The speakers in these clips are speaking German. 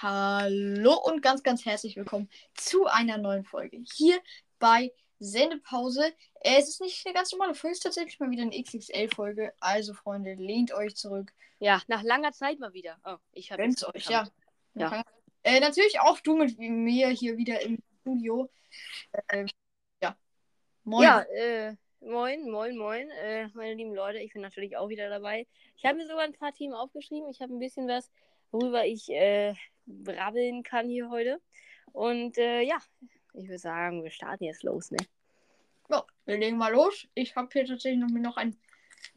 Hallo und ganz, ganz herzlich willkommen zu einer neuen Folge hier bei Sendepause. Es ist nicht eine ganz normale Folge, es ist tatsächlich mal wieder eine XXL-Folge. Also, Freunde, lehnt euch zurück. Ja, nach langer Zeit mal wieder. Oh, ich habe Gönnt euch, ja. Ja. Äh, natürlich auch du mit mir hier wieder im Studio. Äh, ja. Moin. Ja, äh, moin, moin, moin, äh, meine lieben Leute. Ich bin natürlich auch wieder dabei. Ich habe mir sogar ein paar Themen aufgeschrieben. Ich habe ein bisschen was, worüber ich äh, brabbeln kann hier heute. Und äh, ja, ich würde sagen, wir starten jetzt los, ne? Ja, wir legen mal los. Ich habe hier tatsächlich noch, noch einen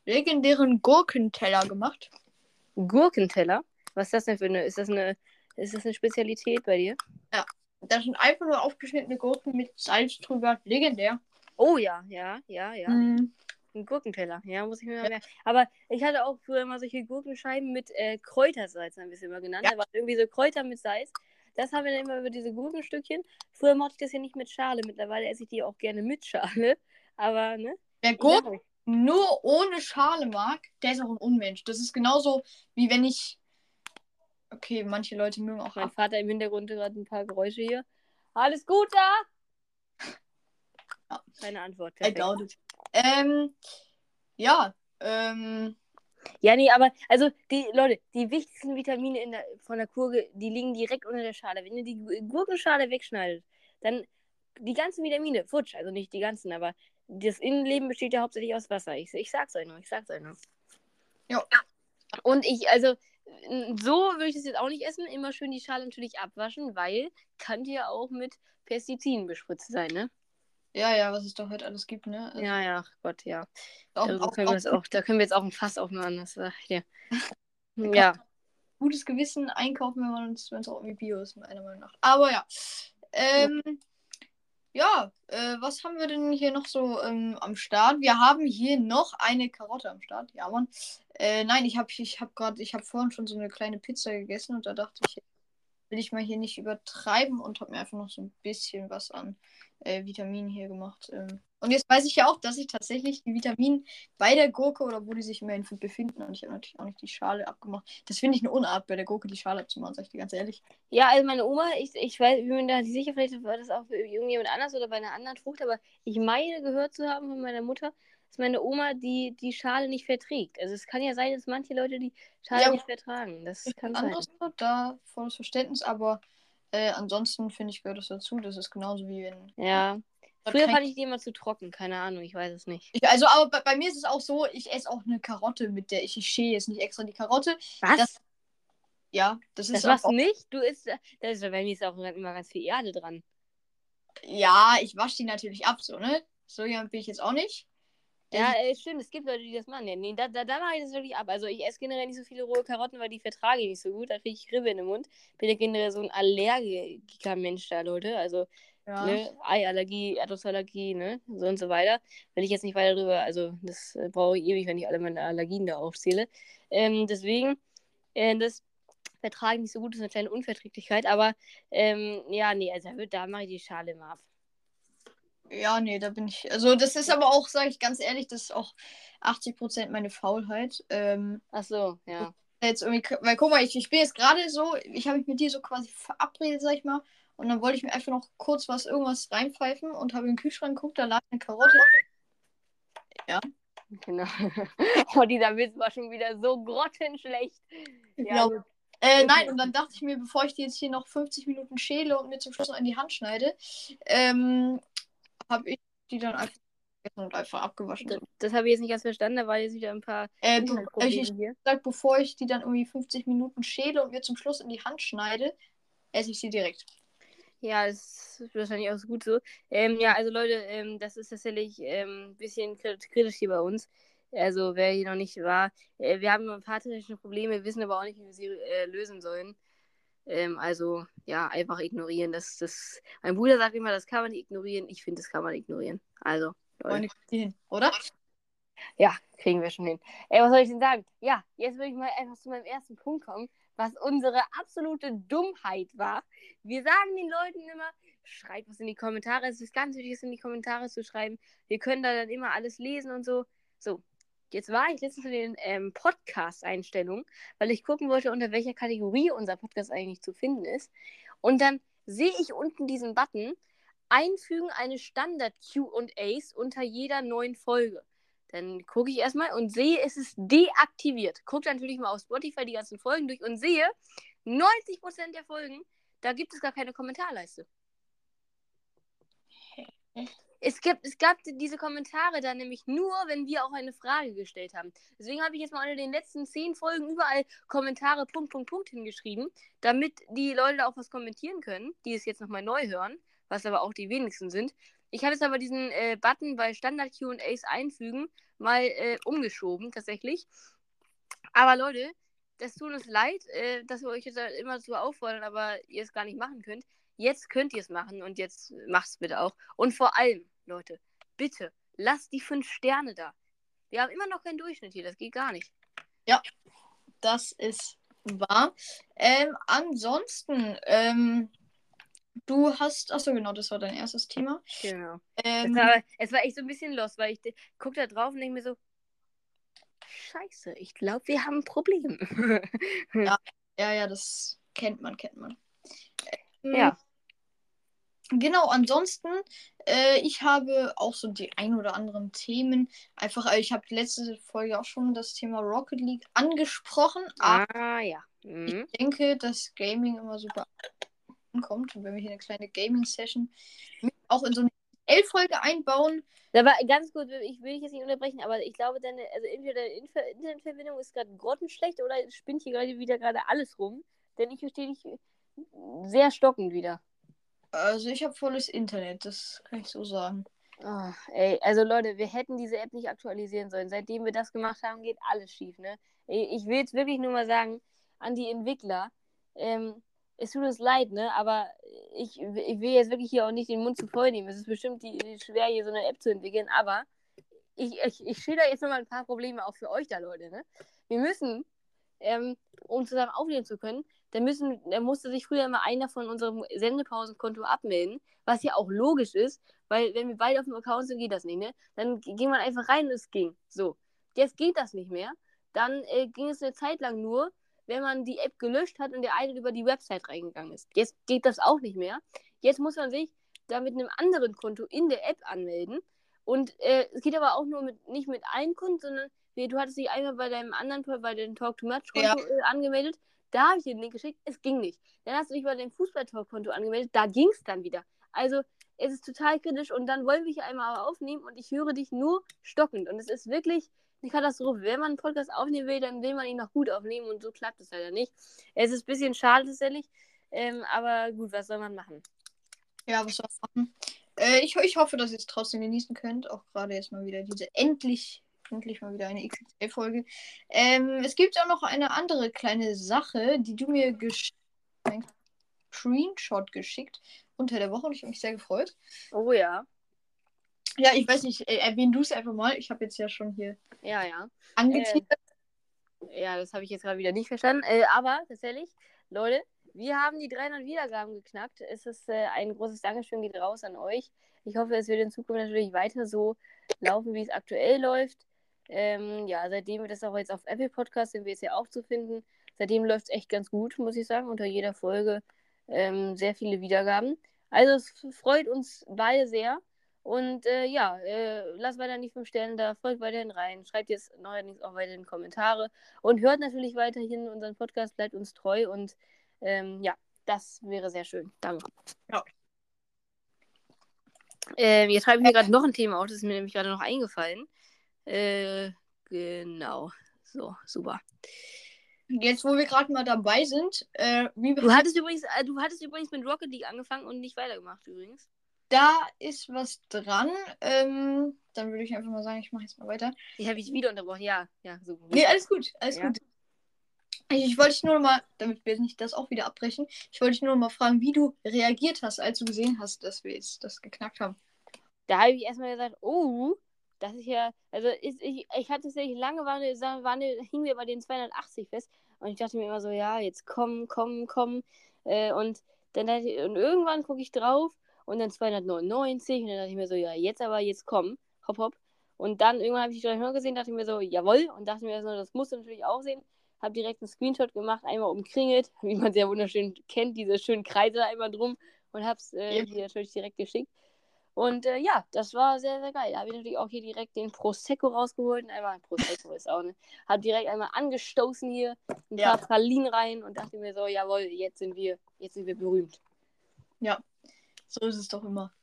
legendären Gurkenteller gemacht. Gurkenteller? Was ist das denn für eine? Ist das eine, ist das eine Spezialität bei dir? Das sind einfach nur aufgeschnittene Gurken mit Salz drüber. Legendär. Oh ja, ja, ja, ja. Mm, Ein Gurkenteller, ja, muss ich mir mal merken. Aber ich hatte auch früher immer solche Gurkenscheiben mit äh, Kräutersalz, haben wir es immer genannt. Ja. Da waren irgendwie so Kräuter mit Salz. Das haben wir dann immer über diese Gurkenstückchen. Früher mochte ich das ja nicht mit Schale. Mittlerweile esse ich die auch gerne mit Schale. Aber, ne? Wer Gurken nur ohne Schale mag, der ist auch ein Unmensch. Das ist genauso wie wenn ich. Okay, manche Leute mögen auch Mein. Vater im Hintergrund gerade ein paar Geräusche hier. Alles gut da? Ja. Keine Antwort. I doubt it. Ähm, ja, ähm, Ja, nee, aber also die Leute, die wichtigsten Vitamine in der, von der Gurke, die liegen direkt unter der Schale. Wenn ihr die Gu- Gurkenschale wegschneidet, dann die ganzen Vitamine, futsch, also nicht die ganzen, aber das Innenleben besteht ja hauptsächlich aus Wasser. Ich, ich sag's euch nur, ich sag's euch nur. Ja. Und ich, also, so würde ich das jetzt auch nicht essen. Immer schön die Schale natürlich abwaschen, weil kann die ja auch mit Pestiziden bespritzt sein, ne? Ja, ja, was es doch heute alles gibt, ne? Also, Ja, ja, ach Gott, ja. auch, Darüber auch, können wir auch auch, da können wir jetzt auch ein Fass aufmachen, das dir. kann- Ja. gutes Gewissen einkaufen, wenn man es auch irgendwie Bio ist, meiner Meinung nach. Aber ja. Ähm, ja, äh, was haben wir denn hier noch so ähm, am Start? Wir haben hier noch eine Karotte am Start. Ja, Mann. Äh, nein, ich habe ich hab gerade, ich habe vorhin schon so eine kleine Pizza gegessen und da dachte ich, will ich mal hier nicht übertreiben und habe mir einfach noch so ein bisschen was an äh, Vitaminen hier gemacht. Ähm. Und jetzt weiß ich ja auch, dass ich tatsächlich die Vitamine bei der Gurke oder wo die sich immerhin befinden und ich habe natürlich auch nicht die Schale abgemacht. Das finde ich eine Unart, bei der Gurke die Schale abzumachen, sag ich dir ganz ehrlich. Ja, also meine Oma, ich, ich weiß, ich bin mir da nicht sicher, vielleicht war das auch für irgendjemand anders oder bei einer anderen Frucht, aber ich meine gehört zu haben von meiner Mutter, dass meine Oma die, die Schale nicht verträgt. Also es kann ja sein, dass manche Leute die Schale Ja, nicht vertragen. Das kann sein. Anderes da volles Verständnis, aber äh, ansonsten finde ich, gehört das dazu. Das ist genauso wie wenn. Ja. Früher fand ich die immer zu trocken, keine Ahnung, ich weiß es nicht. Ich, also, aber bei, bei mir ist es auch so, ich esse auch eine Karotte, mit der ich, ich schäle jetzt nicht extra die Karotte. Was? Das Ja, das das ist machst auch, du nicht? Du isst, da ist, bei mir ist auch immer ganz viel Erde dran. Ja, ich wasche die natürlich ab, so, ne? So jemand bin ich jetzt auch nicht. Ja, äh, stimmt, es gibt Leute, die das machen. Ja, nee, da, da, da mache ich das wirklich ab. Also ich esse generell nicht so viele rohe Karotten, weil die vertrage ich nicht so gut. Da kriege ich Ribbe in den Mund. Bin ja generell so ein allergischer Mensch da, Leute. Also Ja. ne, Eiallergie, Erdnussallergie, ne, so und so weiter. Will ich jetzt nicht weiter drüber, also das äh, brauche ich ewig, wenn ich alle meine Allergien da aufzähle. Ähm, deswegen, äh, das vertrage ich nicht so gut, das ist eine kleine Unverträglichkeit, aber ähm, ja, nee, also da, da mache ich die Schale immer ab. Ja, nee, da bin ich. Also, das ist aber auch, sage ich ganz ehrlich, das ist auch 80% meine Faulheit. Ähm, Ach so, ja. jetzt irgendwie, weil guck mal, ich, ich bin jetzt gerade so, ich habe mich mit dir so quasi verabredet, sag ich mal. Und dann wollte ich mir einfach noch kurz was, irgendwas reinpfeifen und habe in den Kühlschrank geguckt, da lag eine Karotte. Genau. oh, dieser Witz war schon wieder so grottenschlecht. Ja, Ja. gut. Äh, nein, und dann dachte ich mir, bevor ich die jetzt hier noch 50 Minuten schäle und mir zum Schluss noch in die Hand schneide, ähm, habe ich die dann einfach und einfach abgewaschen. das, das habe ich jetzt nicht ganz verstanden, da war jetzt wieder ein paar Äh, be Inhaltsprobleme ich hier. sag, bevor ich die dann irgendwie 50 Minuten schäle und mir zum Schluss in die Hand schneide, esse ich sie direkt. Ja, das ist wahrscheinlich auch so gut so. Ähm, ja, also Leute, ähm, das ist tatsächlich ähm, ein bisschen krit- kritisch hier bei uns. Also wer hier noch nicht war, äh, wir haben ein paar technische Probleme, wissen aber auch nicht, wie wir sie äh, lösen sollen. Ähm, also ja, einfach ignorieren. Das, das, mein Bruder sagt immer, das kann man nicht ignorieren. Ich finde, das kann man ignorieren. Also, Leute. Hin, oder? Ja, kriegen wir schon hin. Ey, was soll ich denn sagen? Ja, jetzt würde ich mal einfach zu meinem ersten Punkt kommen, was unsere absolute Dummheit war. Wir sagen den Leuten immer, schreibt was in die Kommentare. Es ist ganz wichtig, es in die Kommentare zu schreiben. Wir können da dann immer alles lesen und so. So, Jetzt war ich letztens in den ähm, Podcast-Einstellungen, weil ich gucken wollte, unter welcher Kategorie unser Podcast eigentlich zu finden ist. Und dann sehe ich unten diesen Button, einfügen eine Standard-QAs unter jeder neuen Folge. Dann gucke ich erstmal und sehe, es ist deaktiviert. Gucke natürlich mal auf Spotify die ganzen Folgen durch und sehe, 90% der Folgen, da gibt es gar keine Kommentarleiste. Es, gibt, es gab diese Kommentare dann nämlich nur, wenn wir auch eine Frage gestellt haben. Deswegen habe ich jetzt mal unter den letzten zehn Folgen überall Kommentare Punkt, Punkt, Punkt hingeschrieben, damit die Leute da auch was kommentieren können, die es jetzt nochmal neu hören, was aber auch die wenigsten sind. Ich habe jetzt aber diesen äh, Button bei Standard QAs einfügen mal äh, umgeschoben, tatsächlich. Aber Leute, das tut uns leid, äh, dass wir euch jetzt immer so auffordern, aber ihr es gar nicht machen könnt. Jetzt könnt ihr es machen und jetzt macht es bitte auch. Und vor allem, Leute, bitte, lasst die fünf Sterne da. Wir haben immer noch keinen Durchschnitt hier, das geht gar nicht. Ja, das ist wahr. Ähm, ansonsten, ähm, du hast, achso genau, das war dein erstes Thema. Genau. Ähm, es, war, es war echt so ein bisschen los, weil ich gucke da drauf und denke mir so, scheiße, ich glaube, wir haben ein Problem. ja, ja, ja, das kennt man, kennt man. Ähm, ja. Genau, ansonsten, äh, ich habe auch so die ein oder anderen Themen. Einfach, äh, ich habe letzte Folge auch schon das Thema Rocket League angesprochen. Ah, ja. Mhm. Ich denke, dass Gaming immer super kommt und wenn wir hier eine kleine Gaming-Session auch in so eine L-Folge einbauen. Aber ganz gut, ich will dich jetzt nicht unterbrechen, aber ich glaube, deine, also entweder deine Internetverbindung ist gerade grottenschlecht oder es spinnt hier gerade wieder gerade alles rum. Denn ich verstehe dich sehr stockend wieder. Also ich habe volles Internet, das kann ich so sagen. Oh, ey, also Leute, wir hätten diese App nicht aktualisieren sollen. Seitdem wir das gemacht haben, geht alles schief, ne? Ich will jetzt wirklich nur mal sagen, an die Entwickler, ähm, es tut uns leid, ne? Aber ich, ich will jetzt wirklich hier auch nicht den Mund zu voll nehmen. Es ist bestimmt die, die schwer, hier so eine App zu entwickeln, aber ich, ich, ich schilder jetzt nochmal ein paar Probleme auch für euch da, Leute, ne? Wir müssen, ähm, um zusammen aufnehmen zu können, dann, müssen, dann musste sich früher immer einer von unserem Sendepausenkonto abmelden, was ja auch logisch ist, weil wenn wir beide auf dem Account sind, geht das nicht, ne? Dann ging man einfach rein und es ging. So. Jetzt geht das nicht mehr. Dann äh, ging es eine Zeit lang nur, wenn man die App gelöscht hat und der eine über die Website reingegangen ist. Jetzt geht das auch nicht mehr. Jetzt muss man sich da mit einem anderen Konto in der App anmelden. Und äh, es geht aber auch nur mit, nicht mit einem Konto, sondern du hattest dich einmal bei deinem anderen, bei dem Talk to Match Konto ja. äh, angemeldet. Da habe ich dir den Link geschickt, es ging nicht. Dann hast du dich bei deinem Fußball-Talk-Konto angemeldet, da ging es dann wieder. Also es ist total kritisch und dann wollen wir hier einmal aufnehmen und ich höre dich nur stockend. Und es ist wirklich eine Katastrophe. Wenn man einen Podcast aufnehmen will, dann will man ihn noch gut aufnehmen und so klappt es leider nicht. Es ist ein bisschen schade tatsächlich, ähm, aber gut, was soll man machen? Ja, was soll man machen? Äh, ich, ich hoffe, dass ihr es trotzdem genießen könnt. Auch gerade jetzt mal wieder diese endlich, endlich mal wieder eine XXL-Folge. Ähm, es gibt auch noch eine andere kleine Sache, die du mir geschickt Screenshot geschickt unter der Woche und ich habe mich sehr gefreut. Oh ja. Ja, ich weiß nicht, äh, erwähn du es einfach mal. Ich habe jetzt ja schon hier ja, ja. angeteasert. Äh, ja, das habe ich jetzt gerade wieder nicht verstanden. Äh, aber tatsächlich, Leute, wir haben die 300 Wiedergaben geknackt. Es ist äh, ein großes Dankeschön geht raus an euch. Ich hoffe, es wird in Zukunft natürlich weiter so laufen, wie es aktuell läuft. Ähm, ja, seitdem wir das auch jetzt auf Apple Podcast sind wir jetzt ja auch zu finden. Seitdem läuft es echt ganz gut, muss ich sagen. Unter jeder Folge ähm, sehr viele Wiedergaben. Also es freut uns beide sehr. Und äh, ja, äh, lasst weiter die 5 Sterne da, folgt weiterhin rein, schreibt jetzt neuerdings auch weiterhin Kommentare und hört natürlich weiterhin unseren Podcast, bleibt uns treu und ähm, ja, das wäre sehr schön. Danke. Ja. Ähm, jetzt schreibe ich mir gerade noch ein Thema auf, das ist mir nämlich gerade noch eingefallen. Äh, genau. So, super. Jetzt, wo wir gerade mal dabei sind, äh, wie du hattest übrigens, äh, du hattest übrigens mit Rocket League angefangen und nicht weitergemacht übrigens da ist was dran. Ähm, dann würde ich einfach mal sagen, ich mache jetzt mal weiter. Die habe ich wieder unterbrochen. Ja, ja, so. Nee, alles gut, alles ja. gut. Ich, ich wollte dich nur mal, damit wir nicht das auch wieder abbrechen, ich wollte dich nur mal fragen, wie du reagiert hast, als du gesehen hast, dass wir jetzt das geknackt haben. Da habe ich erstmal gesagt, oh, das ist ja, also ist, ich, ich hatte tatsächlich lange, war, war, hingen wir bei den 280 fest und ich dachte mir immer so, ja, jetzt komm, komm, komm. Äh, und dann und irgendwann gucke ich drauf und dann 299 und dann dachte ich mir so, ja, jetzt aber, jetzt komm, hopp, hopp. Und dann irgendwann habe ich die drei Hörner gesehen, dachte ich mir so, jawohl. Und dachte mir so, das musst du natürlich auch sehen. Habe direkt einen Screenshot gemacht, einmal umkringelt, wie man sehr wunderschön kennt, diese schönen Kreise da einmal drum. Und habe es äh, Ja. dir natürlich direkt geschickt. Und äh, ja, das war sehr, sehr geil. Da habe ich natürlich auch hier direkt den Prosecco rausgeholt und einmal, Prosecco ist auch, ne? Habe direkt einmal angestoßen hier, ein Ja. paar Pralinen rein und dachte mir so, jawohl, jetzt sind wir, jetzt sind wir berühmt. So ist es doch immer.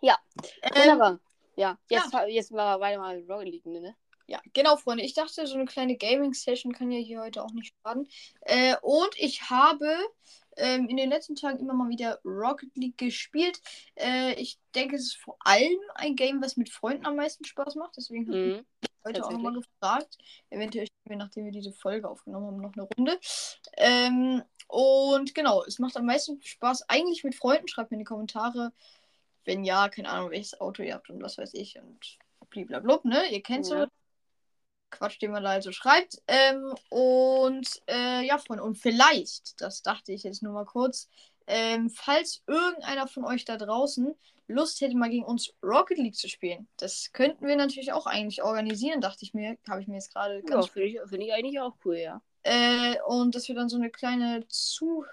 Ja. Ähm, Wunderbar. Ja, jetzt, jetzt mal weiter mal Rocket League, ne? Ja, genau, Freunde. Ich dachte, so eine kleine Gaming-Session kann ja hier heute auch nicht schaden. Äh, und ich habe ähm, in den letzten Tagen immer mal wieder Rocket League gespielt. Äh, ich denke, es ist vor allem ein Game, was mit Freunden am meisten Spaß macht. Deswegen habe ich Mhm. heute auch nochmal gefragt. Eventuell spielen wir, nachdem wir diese Folge aufgenommen haben, noch eine Runde. Ähm, und genau, es macht am meisten Spaß eigentlich mit Freunden. Schreibt mir in die Kommentare, wenn ja, keine Ahnung, welches Auto ihr habt und was weiß ich und blablabla, ne? Ihr kennt so Ja. Quatsch, den man da also schreibt. Ähm, und äh, ja, Freunde, und vielleicht, das dachte ich jetzt nur mal kurz, ähm, falls irgendeiner von euch da draußen Lust hätte, mal gegen uns Rocket League zu spielen, das könnten wir natürlich auch eigentlich organisieren, dachte ich mir. Habe ich mir jetzt gerade Ja, finde ich, find ich eigentlich auch cool, ja. Äh, und dass wir dann so eine kleine Zu.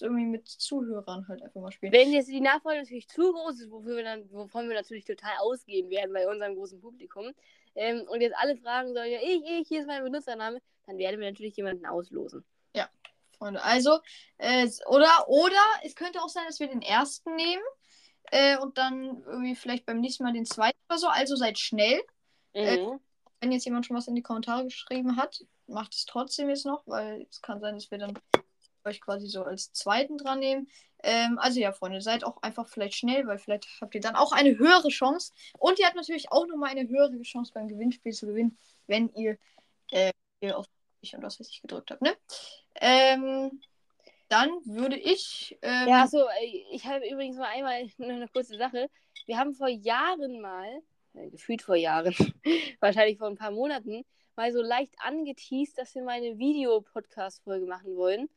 irgendwie mit Zuhörern halt einfach mal spielen. Wenn jetzt die Nachfrage natürlich zu groß ist, wofür wir dann, wovon wir natürlich total ausgehen werden bei unserem großen Publikum, ähm, und jetzt alle fragen sollen, ja, ich, ich, hier ist mein Benutzername, dann werden wir natürlich jemanden auslosen. Freunde. Also, äh, oder, oder es könnte auch sein, dass wir den ersten nehmen äh, und dann irgendwie vielleicht beim nächsten Mal den zweiten oder so. Also seid schnell. Äh, Mhm. Wenn jetzt jemand schon was in die Kommentare geschrieben hat, macht es trotzdem jetzt noch, weil es kann sein, dass wir dann euch quasi so als zweiten dran nehmen. Ähm, also ja, Freunde, seid auch einfach vielleicht schnell, weil vielleicht habt ihr dann auch eine höhere Chance. Und ihr habt natürlich auch nochmal eine höhere Chance beim Gewinnspiel zu gewinnen, wenn ihr, äh, ihr auf ich und weiß ich gedrückt habt, ne? Ähm, dann würde ich. Ähm, Ja, achso, äh, ich habe übrigens mal einmal eine kurze Sache. Wir haben vor Jahren mal, äh, gefühlt vor Jahren, wahrscheinlich vor ein paar Monaten, mal so leicht angeteased, dass wir mal eine Videopodcast-Folge machen wollen.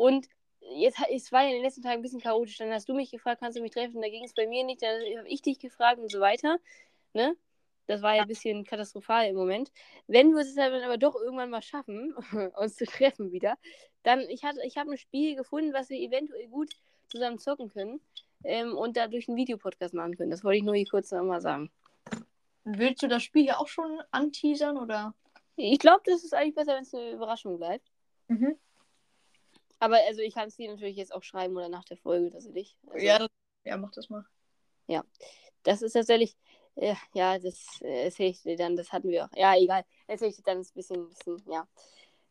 Und jetzt es war ja in den letzten Tagen ein bisschen chaotisch. Dann hast du mich gefragt, kannst du mich treffen? Da ging es bei mir nicht. Dann habe ich dich gefragt und so weiter. Ne? Das war ja ein bisschen katastrophal im Moment. Wenn wir es dann aber doch irgendwann mal schaffen, uns zu treffen wieder, dann, ich, hatte, ich habe ein Spiel gefunden, was wir eventuell gut zusammen zocken können ähm, und dadurch einen Videopodcast machen können. Das wollte ich nur hier kurz nochmal sagen. Willst du das Spiel hier auch schon anteasern oder? Ich glaube, das ist eigentlich besser, wenn es eine Überraschung bleibt. Mhm. Aber also ich kann es dir natürlich jetzt auch schreiben oder nach der Folge, dass du dich. Also, Ja, das, ja, mach das mal. Das ist tatsächlich. Ja, ja, das äh, erzähle ich dir dann, das hatten wir auch. Ja, egal. Erzähle ich dir dann ein bisschen, bisschen ja.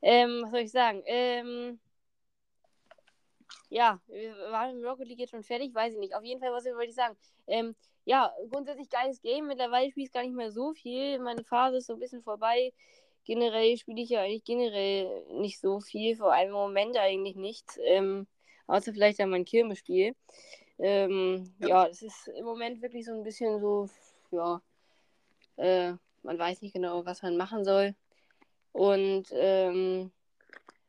Ähm, was soll ich sagen? Ähm, ja, wir waren mit Rocket League jetzt schon fertig, weiß ich nicht. Auf jeden Fall, was wollte ich sagen? Ähm, ja, grundsätzlich geiles Game. Mittlerweile spiele ich gar nicht mehr so viel. Meine Phase ist so ein bisschen vorbei. Generell spiele ich ja eigentlich generell nicht so viel, vor allem im Moment eigentlich nicht. Ähm, außer vielleicht dann mein Kirmespiel. Ähm, Ja. ja. das ist im Moment wirklich so ein bisschen so, ja, äh, man weiß nicht genau, was man machen soll. Und ähm,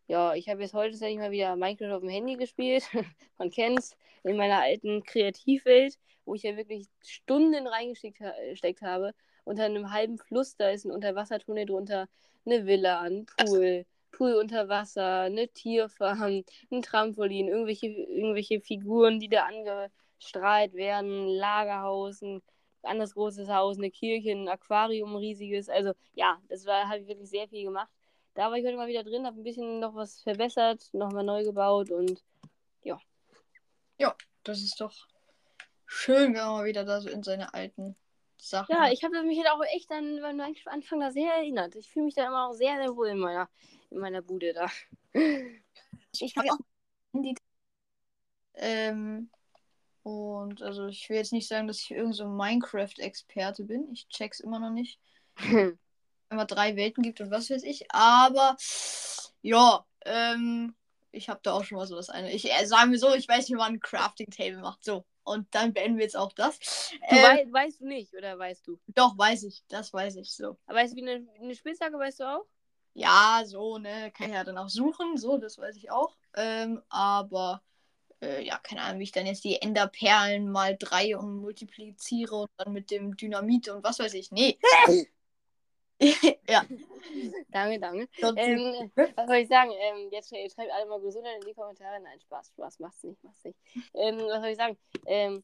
ja, ich habe jetzt heute tatsächlich mal wieder Minecraft auf dem Handy gespielt. man kennt's, in meiner alten Kreativwelt, wo ich ja wirklich Stunden reingesteckt ha gesteckt habe. Unter einem halben Fluss, da ist ein Unterwassertunnel drunter, eine Villa, ein Pool, Pool unter Wasser, eine Tierfarm, ein Trampolin, irgendwelche, irgendwelche Figuren, die da angestrahlt werden, ein Lagerhaus, ein anderes großes Haus, eine Kirche, ein Aquarium, ein riesiges. Also ja, das war, habe ich wirklich sehr viel gemacht. Da war ich heute mal wieder drin, habe ein bisschen noch was verbessert, nochmal neu gebaut und Das ist doch schön, wenn man mal wieder da so in seine alten Sachen. ja, ich habe mich halt auch echt an beim Anfang da sehr erinnert. Ich fühle mich da immer auch sehr, sehr wohl in meiner, in meiner Bude da. ich habe auch Handy. Ähm, und also ich will jetzt nicht sagen, dass ich irgend so ein Minecraft-Experte bin. Ich check's immer noch nicht. Immer drei Welten gibt und was weiß ich. Aber ja, ähm, ich habe da auch schon mal so das eine. Ich äh, sagen wir so, ich weiß, wie man ein Crafting Table macht. So. Und dann beenden wir jetzt auch das. Du Ähm, wei weißt du nicht, oder weißt du? doch, weiß ich. Das weiß ich so. Aber weißt du, wie eine, eine Spitzhacke weißt du auch? Ja, so, ne, kann ich ja dann auch suchen, so, das weiß ich auch. Ähm, aber äh, ja, keine Ahnung, wie ich dann jetzt die Enderperlen mal drei und multipliziere und dann mit dem Dynamit und was weiß ich. Nee. ja. Danke, danke. Ähm, was soll ich sagen? Ähm, jetzt sch- schreibt alle mal Gesundheit in die Kommentare. Nein, Spaß, Spaß, macht's nicht, macht's nicht. Ähm, was soll ich sagen? Ähm,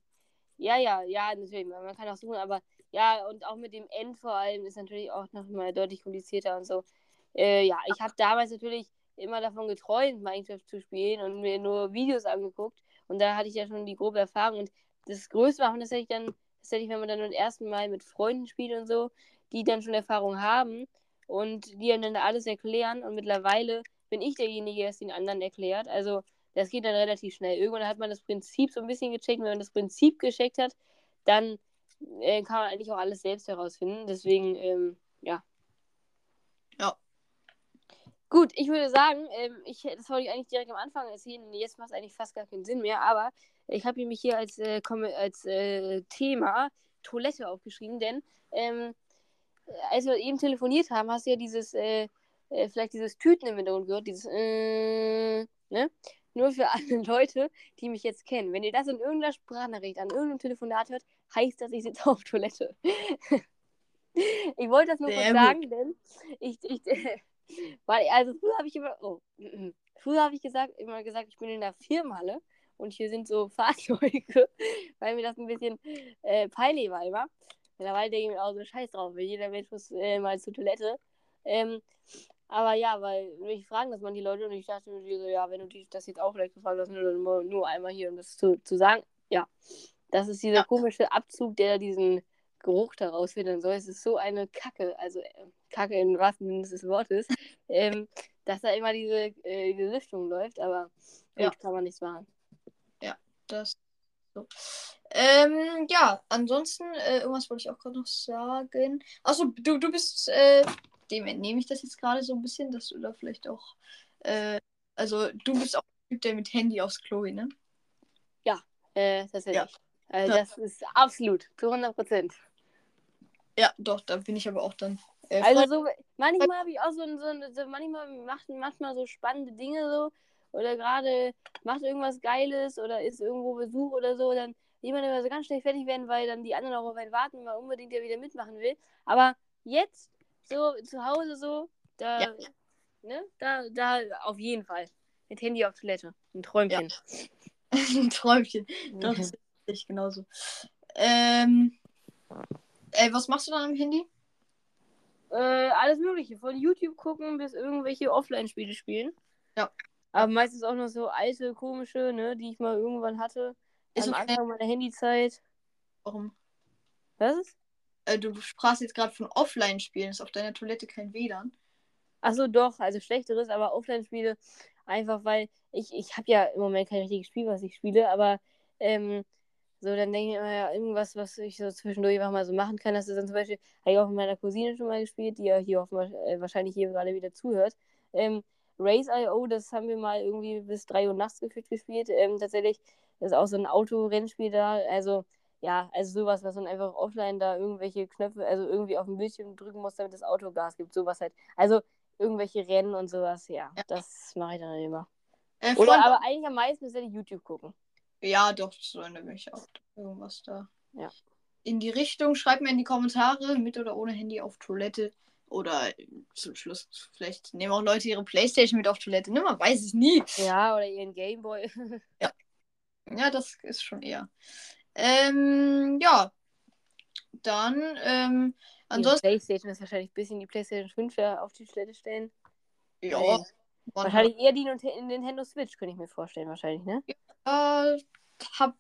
ja, ja, ja, natürlich, man, kann auch suchen, aber ja, und auch mit dem End vor allem ist natürlich auch noch mal deutlich komplizierter und so. Äh, ja, ich habe damals natürlich immer davon geträumt, Minecraft zu spielen und mir nur Videos angeguckt und da hatte ich ja schon die grobe Erfahrung und das Größte und das hätte ich dann, das hätte ich, wenn man dann das erste Mal mit Freunden spielt und so, die dann schon Erfahrung haben und die dann alles erklären. Und mittlerweile bin ich derjenige, der es den anderen erklärt. Also das geht dann relativ schnell. Irgendwann hat man das Prinzip so ein bisschen gecheckt. Wenn man das Prinzip gecheckt hat, dann äh, kann man eigentlich auch alles selbst herausfinden. Deswegen, ähm, ja. Ja. Gut, ich würde sagen, ähm, ich, das wollte ich eigentlich direkt am Anfang erzählen. Jetzt macht es eigentlich fast gar keinen Sinn mehr. Aber ich habe nämlich hier als, äh, als äh, Thema Toilette aufgeschrieben, denn ähm, als wir eben telefoniert haben, hast du ja dieses, äh, äh, vielleicht dieses Tüten im Hintergrund gehört, dieses, äh, ne? Nur für alle Leute, die mich jetzt kennen. Wenn ihr das in irgendeiner Sprachnachricht an irgendeinem Telefonat hört, heißt das, ich sitze auf Toilette. ich wollte das nur kurz sagen, denn ich, ich weil, also früher habe ich immer, oh, früher habe ich gesagt, immer gesagt, ich bin in der Firmenhalle und hier sind so Fahrzeuge, weil mir das ein bisschen äh, peinlich war immer. Mittlerweile denke ich mir auch so Scheiß drauf, weil jeder Mensch muss äh, mal zur Toilette. Ähm, aber ja, weil mich fragen das man die Leute und ich dachte mir so, ja, wenn du dich das jetzt auch vielleicht gefragt hast, nur, nur, einmal hier, um das zu, zu sagen, ja, das ist dieser Ja. komische Abzug, der diesen Geruch daraus filtern soll. Es ist so eine Kacke, also äh, Kacke im wahrsten Sinne des Wortes, ähm, dass da immer diese, äh, diese Lüftung läuft, aber gut, Ja. kann man nichts machen. Das so. Ähm, ja, ansonsten, äh, irgendwas wollte ich auch gerade noch sagen. Achso, du, du bist, äh, dem entnehme ich das jetzt gerade so ein bisschen, dass du da vielleicht auch, äh, also du bist auch der Typ, der mit Handy aufs Klo geht, ne? Äh, tatsächlich. Ja. Also Ja. das ist absolut, zu 100 Prozent. Ja, doch, da bin ich aber auch dann. Äh, Also so, manchmal habe ich auch so, ein- so, so manchmal macht manchmal so spannende Dinge so oder gerade macht irgendwas Geiles oder ist irgendwo Besuch oder so, dann jemand immer so ganz schnell fertig werden, weil dann die anderen auch auf einen warten, weil unbedingt der wieder mitmachen will. Aber jetzt so zu Hause so, da, Ja. ne, da, da auf jeden Fall mit Handy auf Toilette, ein Träumchen. ein Träumchen. Das sehe ich genauso. Ähm, ey, was machst du dann am Handy? Äh, alles Mögliche. Von YouTube gucken bis irgendwelche Offline-Spiele spielen. Ja. Aber meistens auch noch so alte, komische, ne, die ich mal irgendwann hatte. Ist am okay. Anfang meiner Handyzeit. Warum? Was ist? Äh, du sprachst jetzt gerade von Offline-Spielen. Ist auf deiner Toilette kein WLAN? Achso, doch, also schlechteres, aber Offline-Spiele. Einfach weil ich, ich habe ja im Moment kein richtiges Spiel, was ich spiele, aber ähm, so, dann denke ich immer, ja, irgendwas, was ich so zwischendurch einfach mal so machen kann. Das ist dann zum Beispiel, habe ich auch mit meiner Cousine schon mal gespielt, die ja hier auf, äh, wahrscheinlich hier gerade wieder zuhört. Ähm, Race.io, das haben wir mal irgendwie bis 3 Uhr nachts gefühlt gespielt. Ähm, tatsächlich ist auch so ein Autorennspiel da. Also, ja, also sowas, was man einfach offline da irgendwelche Knöpfe, also irgendwie auf dem Bildschirm drücken muss, damit das Auto Gas gibt. Sowas halt. Also irgendwelche Rennen und sowas, ja. Ja. Das mache ich dann immer. Äh, Oder Freund- aber eigentlich am meisten ist ja die YouTube gucken. Ja, doch, so erinnere mich auch. Irgendwas da. Ja. In die Richtung, schreibt mir in die Kommentare, mit oder ohne Handy auf Toilette. Oder zum Schluss, vielleicht nehmen auch Leute ihre Playstation mit auf Toilette. Ne, man weiß es nie. Ja, oder ihren Gameboy. Ja, das ist schon eher. Ähm, ja. Dann, ähm, Die ansonsten, Playstation ist wahrscheinlich ein bisschen die Playstation 5 da auf die Toilette stellen. ja. Man Wahrscheinlich eher die Ninte- Nintendo Switch, könnte ich mir vorstellen, wahrscheinlich, ne? Äh, hab,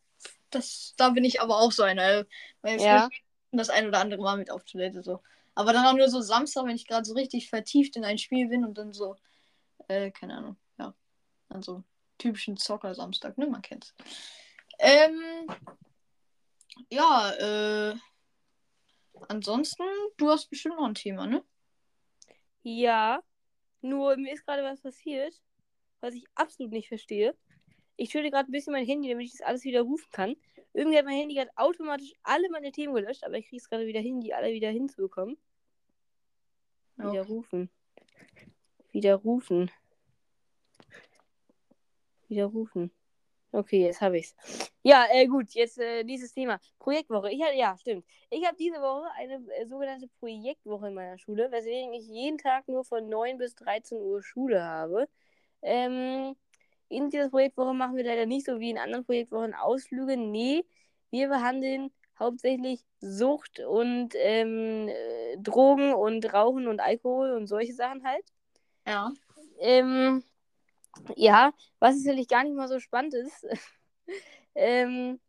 das, da bin ich aber auch so einer. Weil Ja. das ein oder andere Mal mit auf Toilette so. Aber dann auch nur so Samstag, wenn ich gerade so richtig vertieft in ein Spiel bin und dann so, äh, keine Ahnung, ja. An so typischen Zocker-Samstag, ne? Man kennt's. Ähm, ja, äh, ansonsten, du hast bestimmt noch ein Thema, ne? Ja, nur mir ist gerade was passiert, was ich absolut nicht verstehe. Ich töte gerade ein bisschen mein Handy, damit ich das alles wieder rufen kann. Irgendwie hat mein Handy gerade automatisch alle meine Themen gelöscht, aber ich kriege es gerade wieder hin, die alle wieder hinzubekommen. Ja. Widerrufen. Widerrufen. Widerrufen. Okay, jetzt habe ich's. Ja, äh, gut, jetzt äh, dieses Thema. Projektwoche. Ich ja, stimmt. Ich habe diese Woche eine äh, sogenannte Projektwoche in meiner Schule, weswegen ich jeden Tag nur von 9 bis 13 Uhr Schule habe. Ähm, in dieser Projektwoche machen wir leider nicht so wie in anderen Projektwochen Ausflüge. Nee, wir behandeln hauptsächlich Sucht und ähm, äh, Drogen und Rauchen und Alkohol und solche Sachen halt. Ja. Ähm, ja, was natürlich gar nicht mal so spannend ist. ähm,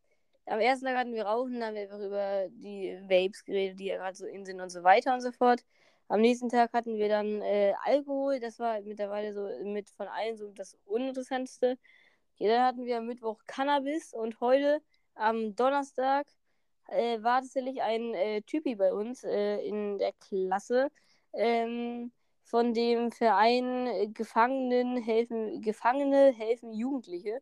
am ersten Tag hatten wir Rauchen, dann haben wir einfach über die Vapes geredet, die ja gerade so in sind und so weiter und so fort. Am nächsten Tag hatten wir dann äh, Alkohol, das war mittlerweile so mit von allen so das Uninteressanteste. Ja, dann hatten wir am Mittwoch Cannabis und heute am Donnerstag äh, war tatsächlich ein äh, Typi bei uns äh, in der Klasse ähm, von dem Verein äh, Gefangenen helfen, Gefangene helfen Jugendliche.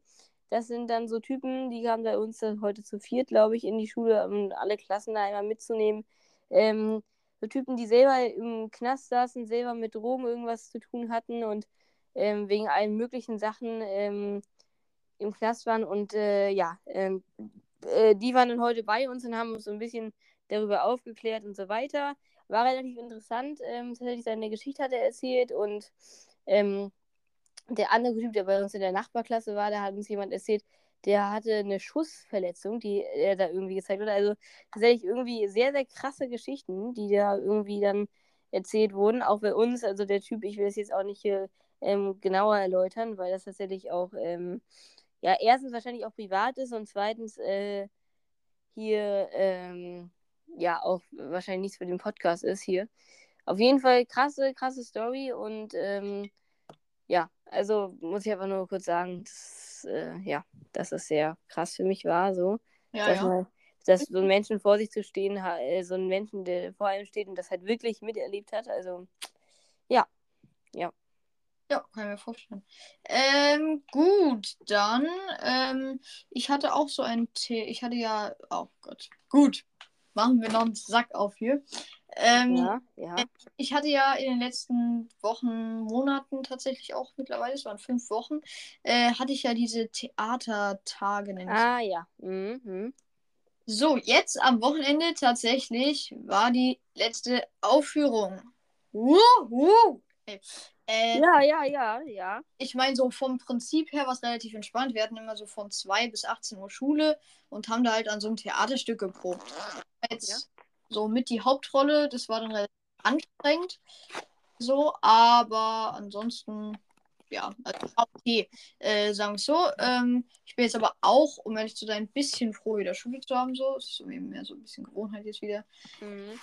Das sind dann so Typen, die kamen bei uns heute zu viert, glaube ich, in die Schule, um alle Klassen da einmal mitzunehmen. Ähm, so Typen, die selber im Knast saßen, selber mit Drogen irgendwas zu tun hatten und ähm, wegen allen möglichen Sachen ähm, im Knast waren. Und äh, ja, ähm, äh, die waren dann heute bei uns und haben uns so ein bisschen darüber aufgeklärt und so weiter. War relativ interessant. Ähm, tatsächlich seine Geschichte hat er erzählt und ähm, der andere Typ, der bei uns in der Nachbarklasse war, da hat uns jemand erzählt, der hatte eine Schussverletzung, die er da irgendwie gezeigt hat. Also tatsächlich irgendwie sehr, sehr krasse Geschichten, die da irgendwie dann erzählt wurden. Auch bei uns, also der Typ, ich will das jetzt auch nicht hier ähm, genauer erläutern, weil das tatsächlich auch, ähm, ja, erstens wahrscheinlich auch privat ist und zweitens äh, hier, ähm, ja, auch wahrscheinlich nichts für den Podcast ist hier. Auf jeden Fall krasse, krasse Story und ähm, ja, also muss ich einfach nur kurz sagen, dass, äh, ja, dass es sehr krass für mich war, so. Ja, dass, ja. Man, dass so ein Menschen vor sich zu stehen, äh, so ein Menschen, der vor einem steht und das halt wirklich miterlebt hat. Also, ja. Ja. Ja, kann ich mir vorstellen. Ähm, gut, dann, ähm, ich hatte auch so ein Tee. Ich hatte ja, oh Gott. Gut, machen wir noch einen Sack auf hier. Ähm, ja, ja. Ich hatte ja in den letzten Wochen, Monaten tatsächlich auch mittlerweile, es waren fünf Wochen, äh, hatte ich ja diese Theatertage. Ah, ja. Mhm. So, jetzt am Wochenende tatsächlich war die letzte Aufführung. Wuhu! Okay. Äh, Ja, ja, ja, ja. Ich meine, so vom Prinzip her war es relativ entspannt. Wir hatten immer so von 2 bis 18 Uhr Schule und haben da halt an so einem Theaterstück geprobt. Jetzt Ja. so mit die Hauptrolle, das war dann relativ anstrengend. So, aber ansonsten, ja, also war okay. Äh, sagen wir es so. Ähm, ich bin jetzt aber auch, um ehrlich zu sein, ein bisschen froh, wieder Schule zu haben. So, es ist irgendwie mehr so ein bisschen Gewohnheit jetzt wieder. Mhm.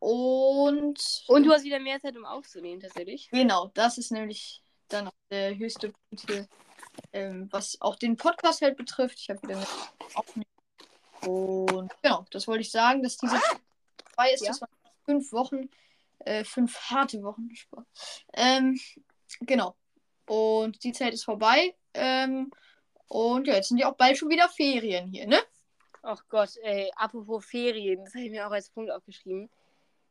Und, Und du hast wieder mehr Zeit, um aufzunehmen, tatsächlich. Genau, das ist nämlich dann auch der höchste Punkt hier, ähm, was auch den Podcast halt betrifft. Ich habe wieder mehr aufnehmen. Und genau, das wollte ich sagen, dass diese vorbei ist. Ja. Das waren fünf Wochen, äh, fünf harte Wochen. Ähm, genau. Und die Zeit ist vorbei. Ähm, und ja, jetzt sind ja auch bald schon wieder Ferien hier, ne? Ach Gott, ey, apropos Ferien, das habe ich mir auch als Punkt aufgeschrieben.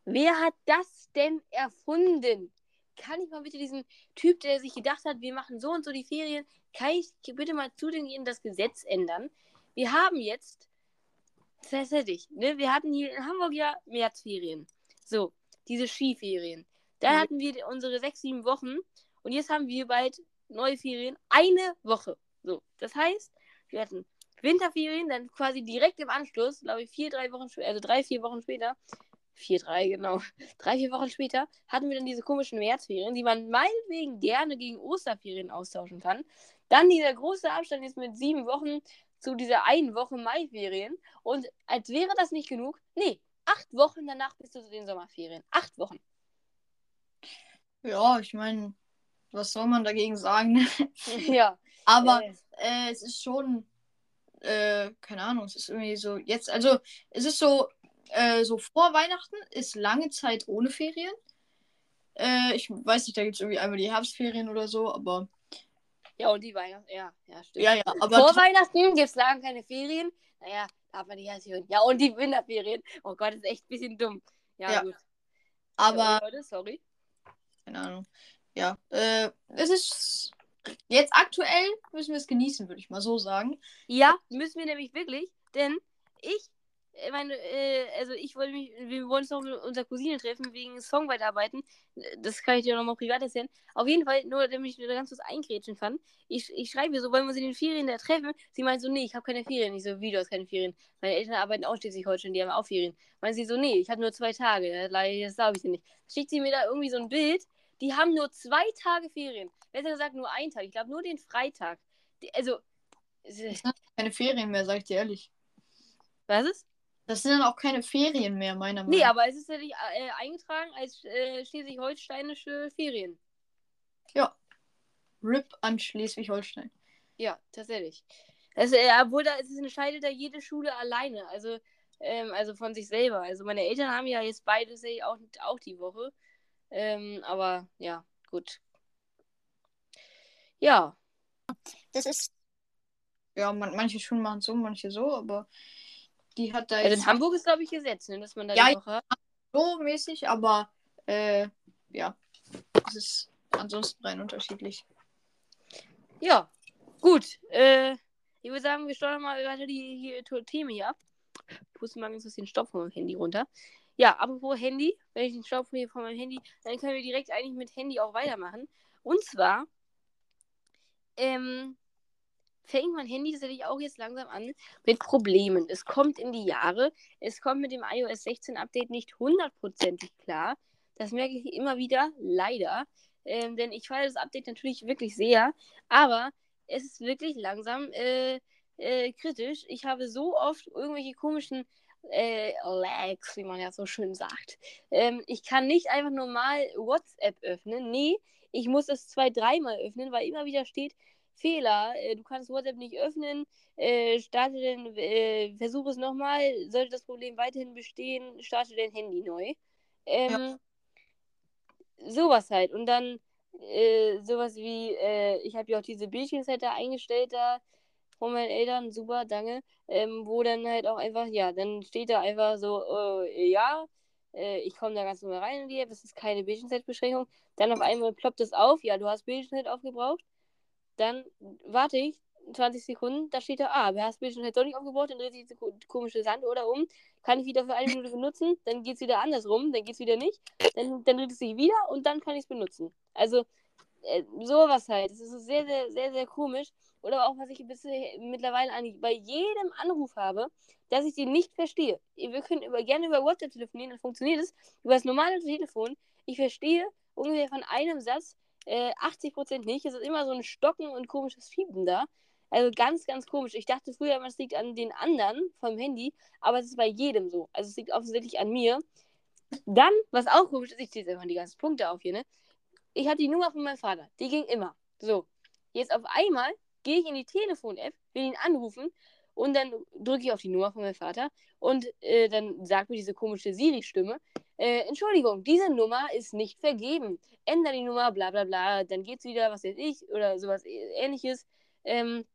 Wer hat das denn erfunden? Kann ich mal bitte diesen Typ, der sich gedacht hat, wir machen so und so die Ferien, kann ich bitte mal zu den gehen, das Gesetz ändern? Wir haben jetzt, tatsächlich, ne, wir hatten hier in Hamburg ja Märzferien. So, diese Skiferien. Dann Mhm. hatten wir unsere sechs, sieben Wochen und jetzt haben wir bald neue Ferien, eine Woche. So, das heißt, wir hatten Winterferien, dann quasi direkt im Anschluss, glaube ich, vier, drei Wochen später, also drei, vier Wochen später, vier, drei, genau, drei, vier Wochen später, hatten wir dann diese komischen Märzferien, die man meinetwegen gerne gegen Osterferien austauschen kann. Dann dieser große Abstand jetzt mit sieben Wochen zu dieser einen Woche Maiferien. Und als wäre das nicht genug, nee, acht Wochen danach bist du zu den Sommerferien. Acht Wochen. Ja, ich meine, was soll man dagegen sagen? ja. Aber äh, es ist schon, äh, keine Ahnung, es ist irgendwie so, jetzt, also es ist so, äh, so vor Weihnachten ist lange Zeit ohne Ferien. Äh, ich weiß nicht, da gibt es irgendwie einmal die Herbstferien oder so, aber ja, und die Weihnachten, ja, ja, stimmt. ja, ja, aber Vor Weihnachten gibt es lange keine Ferien. Naja, da hat man die Herbstferien. Ja, und die Winterferien. Oh Gott, das ist echt ein bisschen dumm. Ja, Ja. gut. aber Leute, sorry. keine Ahnung. Ja, äh, es ist Jetzt aktuell müssen wir es genießen, würde ich mal so sagen. Ja, müssen wir nämlich wirklich, denn ich äh, meine, äh, also ich wollte mich, wir wollen uns noch mit unserer Cousine treffen wegen Songweiterarbeiten. Das kann ich dir nochmal privat erzählen. Auf jeden Fall, nur damit ich wieder ganz kurz eingrätschen fand. Ich, ich schreibe ihr so, wollen wir uns in den Ferien da treffen? Sie meint so, nee, ich habe keine Ferien. Ich so, wie, du hast keine Ferien? Meine Eltern arbeiten ausschließlich heute schon, die haben auch Ferien. Meint sie so, nee, ich habe nur zwei Tage. Das glaube ich dir nicht. Schickt sie mir da irgendwie so ein Bild. Die haben nur zwei Tage Ferien. Besser gesagt, nur einen Tag. Ich glaube, nur den Freitag. Die, also. Das sind keine Ferien mehr, sag ich dir ehrlich. Was ist? Das sind dann auch keine Ferien mehr, meiner Meinung nach. Nee, aber es ist ja nicht äh, eingetragen als äh, schleswig-holsteinische Ferien. Ja. RIP an Schleswig-Holstein. Ja, tatsächlich. Also, äh, obwohl da es entscheidet da jede Schule alleine. Also, ähm, also von sich selber. Also meine Eltern haben ja jetzt beides auch, auch die Woche. Ähm, aber ja, gut. Ja. Das ist. Ja, man, manche Schulen machen so, manche so, aber die hat da also in Hamburg ist, glaube ich, Gesetz, ne, dass man da ja, die Woche so mäßig, aber äh, ja, es ist ansonsten rein unterschiedlich. Ja, gut. Äh, ich würde sagen, wir steuern mal weiter die hier, Themen hier ab. Ich puste mal ganz den Stopp von meinem Handy runter. Ja, apropos Handy, wenn ich den Stopp hier von meinem Handy, dann können wir direkt eigentlich mit Handy auch weitermachen. Und zwar, ähm, fängt mein Handy tatsächlich auch jetzt langsam an mit Problemen. Es kommt in die Jahre. Es kommt mit dem iOS 16 Update nicht hundertprozentig klar. Das merke ich immer wieder, leider. Ähm, denn ich feiere das Update natürlich wirklich sehr. Aber es ist wirklich langsam äh, äh, kritisch. Ich habe so oft irgendwelche komischen äh, Lags, wie man ja so schön sagt. Ähm, ich kann nicht einfach normal WhatsApp öffnen. Nee, ich muss es zwei, dreimal öffnen, weil immer wieder steht, Fehler, äh, du kannst WhatsApp nicht öffnen, äh, starte den, äh, versuch es nochmal, sollte das Problem weiterhin bestehen, starte dein Handy neu. Ähm, ja. Sowas halt. Und dann äh, sowas wie, äh, ich habe ja auch diese Bildschirmsetter eingestellt da von meinen Eltern, super, danke, ähm, wo dann halt auch einfach, ja, dann steht da einfach so, äh, ja, ich komme da ganz normal rein in die App, das ist keine Bildschirmzeitbeschränkung. Dann auf einmal ploppt es auf, ja, du hast Bildschirmzeit aufgebraucht. Dann warte ich 20 Sekunden, da steht da, ah, wer hast Bildschirm halt doch nicht aufgebaut, dann dreht sich diese komische Sand oder um, kann ich wieder für eine Minute benutzen, dann geht es wieder andersrum, dann geht es wieder nicht, dann, dann dreht es sich wieder und dann kann ich es benutzen. Also, äh, sowas halt. Das ist sehr, sehr, sehr, sehr komisch. Oder auch, was ich bisher mittlerweile eigentlich bei jedem Anruf habe, dass ich den nicht verstehe. Wir können über, gerne über WhatsApp telefonieren, dann funktioniert es. Über das normale Telefon, ich verstehe ungefähr von einem Satz äh, 80% nicht. Es ist immer so ein Stocken und komisches Fiepen da. Also ganz, ganz komisch. Ich dachte früher es liegt an den anderen vom Handy, aber es ist bei jedem so. Also es liegt offensichtlich an mir. Dann, was auch komisch ist, ich ziehe jetzt einfach die ganzen Punkte auf hier, ne? Ich hatte die Nummer von meinem Vater. Die ging immer. So. Jetzt auf einmal gehe ich in die Telefon-App, will ihn anrufen und dann drücke ich auf die Nummer von meinem Vater und äh, dann sagt mir diese komische Siri-Stimme, äh, Entschuldigung, diese Nummer ist nicht vergeben. Ändere die Nummer, bla bla bla, dann geht's wieder, was weiß ich, oder sowas ähnliches. Ähm,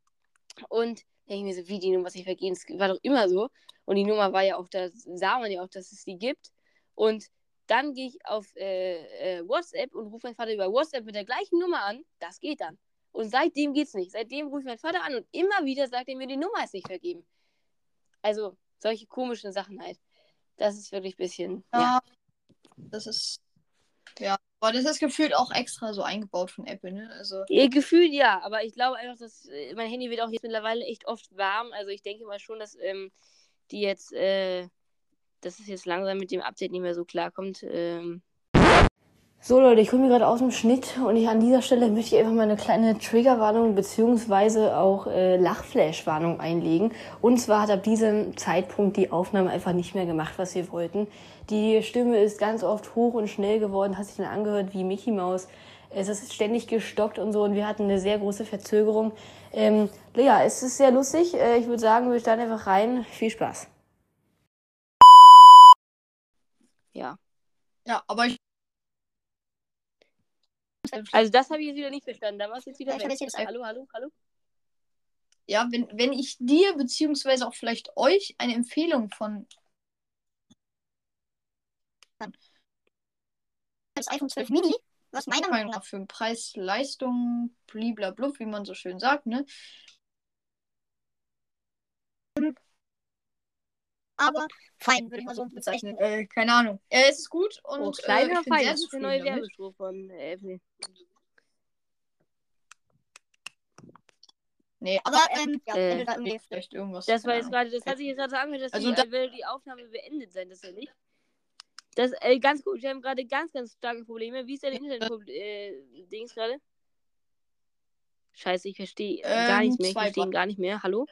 und denke ich mir so, wie die Nummer ist nicht vergeben, das war doch immer so. Und die Nummer war ja auch, da sah man ja auch, dass es die gibt. Und dann gehe ich auf äh, äh, WhatsApp und rufe meinen Vater über WhatsApp mit der gleichen Nummer an. Das geht dann. Und seitdem geht's nicht. Seitdem rufe ich meinen Vater an und immer wieder sagt er mir, die Nummer ist nicht vergeben. Also solche komischen Sachen halt. Das ist wirklich ein bisschen. Ja. ja. Das ist. Ja. Aber das ist gefühlt auch extra so eingebaut von Apple, ne? Also. Ja, gefühlt ja, aber ich glaube einfach, dass äh, mein Handy wird auch jetzt mittlerweile echt oft warm. Also ich denke mal schon, dass ähm, die jetzt, äh, dass es jetzt langsam mit dem Update nicht mehr so klarkommt. Ähm, so Leute, ich komme gerade aus dem Schnitt und ich an dieser Stelle möchte ich einfach mal eine kleine Triggerwarnung beziehungsweise auch äh, Lachflash-Warnung einlegen. Und zwar hat ab diesem Zeitpunkt die Aufnahme einfach nicht mehr gemacht, was wir wollten. Die Stimme ist ganz oft hoch und schnell geworden, hat sich dann angehört wie Mickey Mouse. Es ist ständig gestockt und so und wir hatten eine sehr große Verzögerung. Ähm, ja, es ist sehr lustig. Äh, ich würde sagen, wir starten einfach rein. Viel Spaß. Ja. Ja, aber ich also das habe ich jetzt wieder nicht verstanden. Da war es jetzt wieder ja, weg. Jetzt hallo, hallo, hallo. Ja, wenn, wenn ich dir beziehungsweise auch vielleicht euch eine Empfehlung von das iPhone 12 Mini was meiner Meinung nach für einen Preis, Leistung, bliblablub, wie man so schön sagt, ne? Aber fein, würde ich mal so bezeichnen. Äh, keine Ahnung. Äh, es ist gut und Oh, kleiner äh, ich bin Fein, ist der zufrieden neue. Werbespruch von äh, Apple. Nee, aber ähm, ja, Äh, da irgendwie vielleicht irgendwas. Das war jetzt gerade, das hat sich jetzt gerade angehört, dass Also die, da- als würde die Aufnahme beendet sein, das ja nicht. Das, äh, ganz gut, wir haben gerade ganz, ganz starke Probleme. Wie ist dein Internet-Dings gerade? Scheiße, ich verstehe gar Ähm, nichts mehr. Ich verstehe gar nicht mehr. Hallo?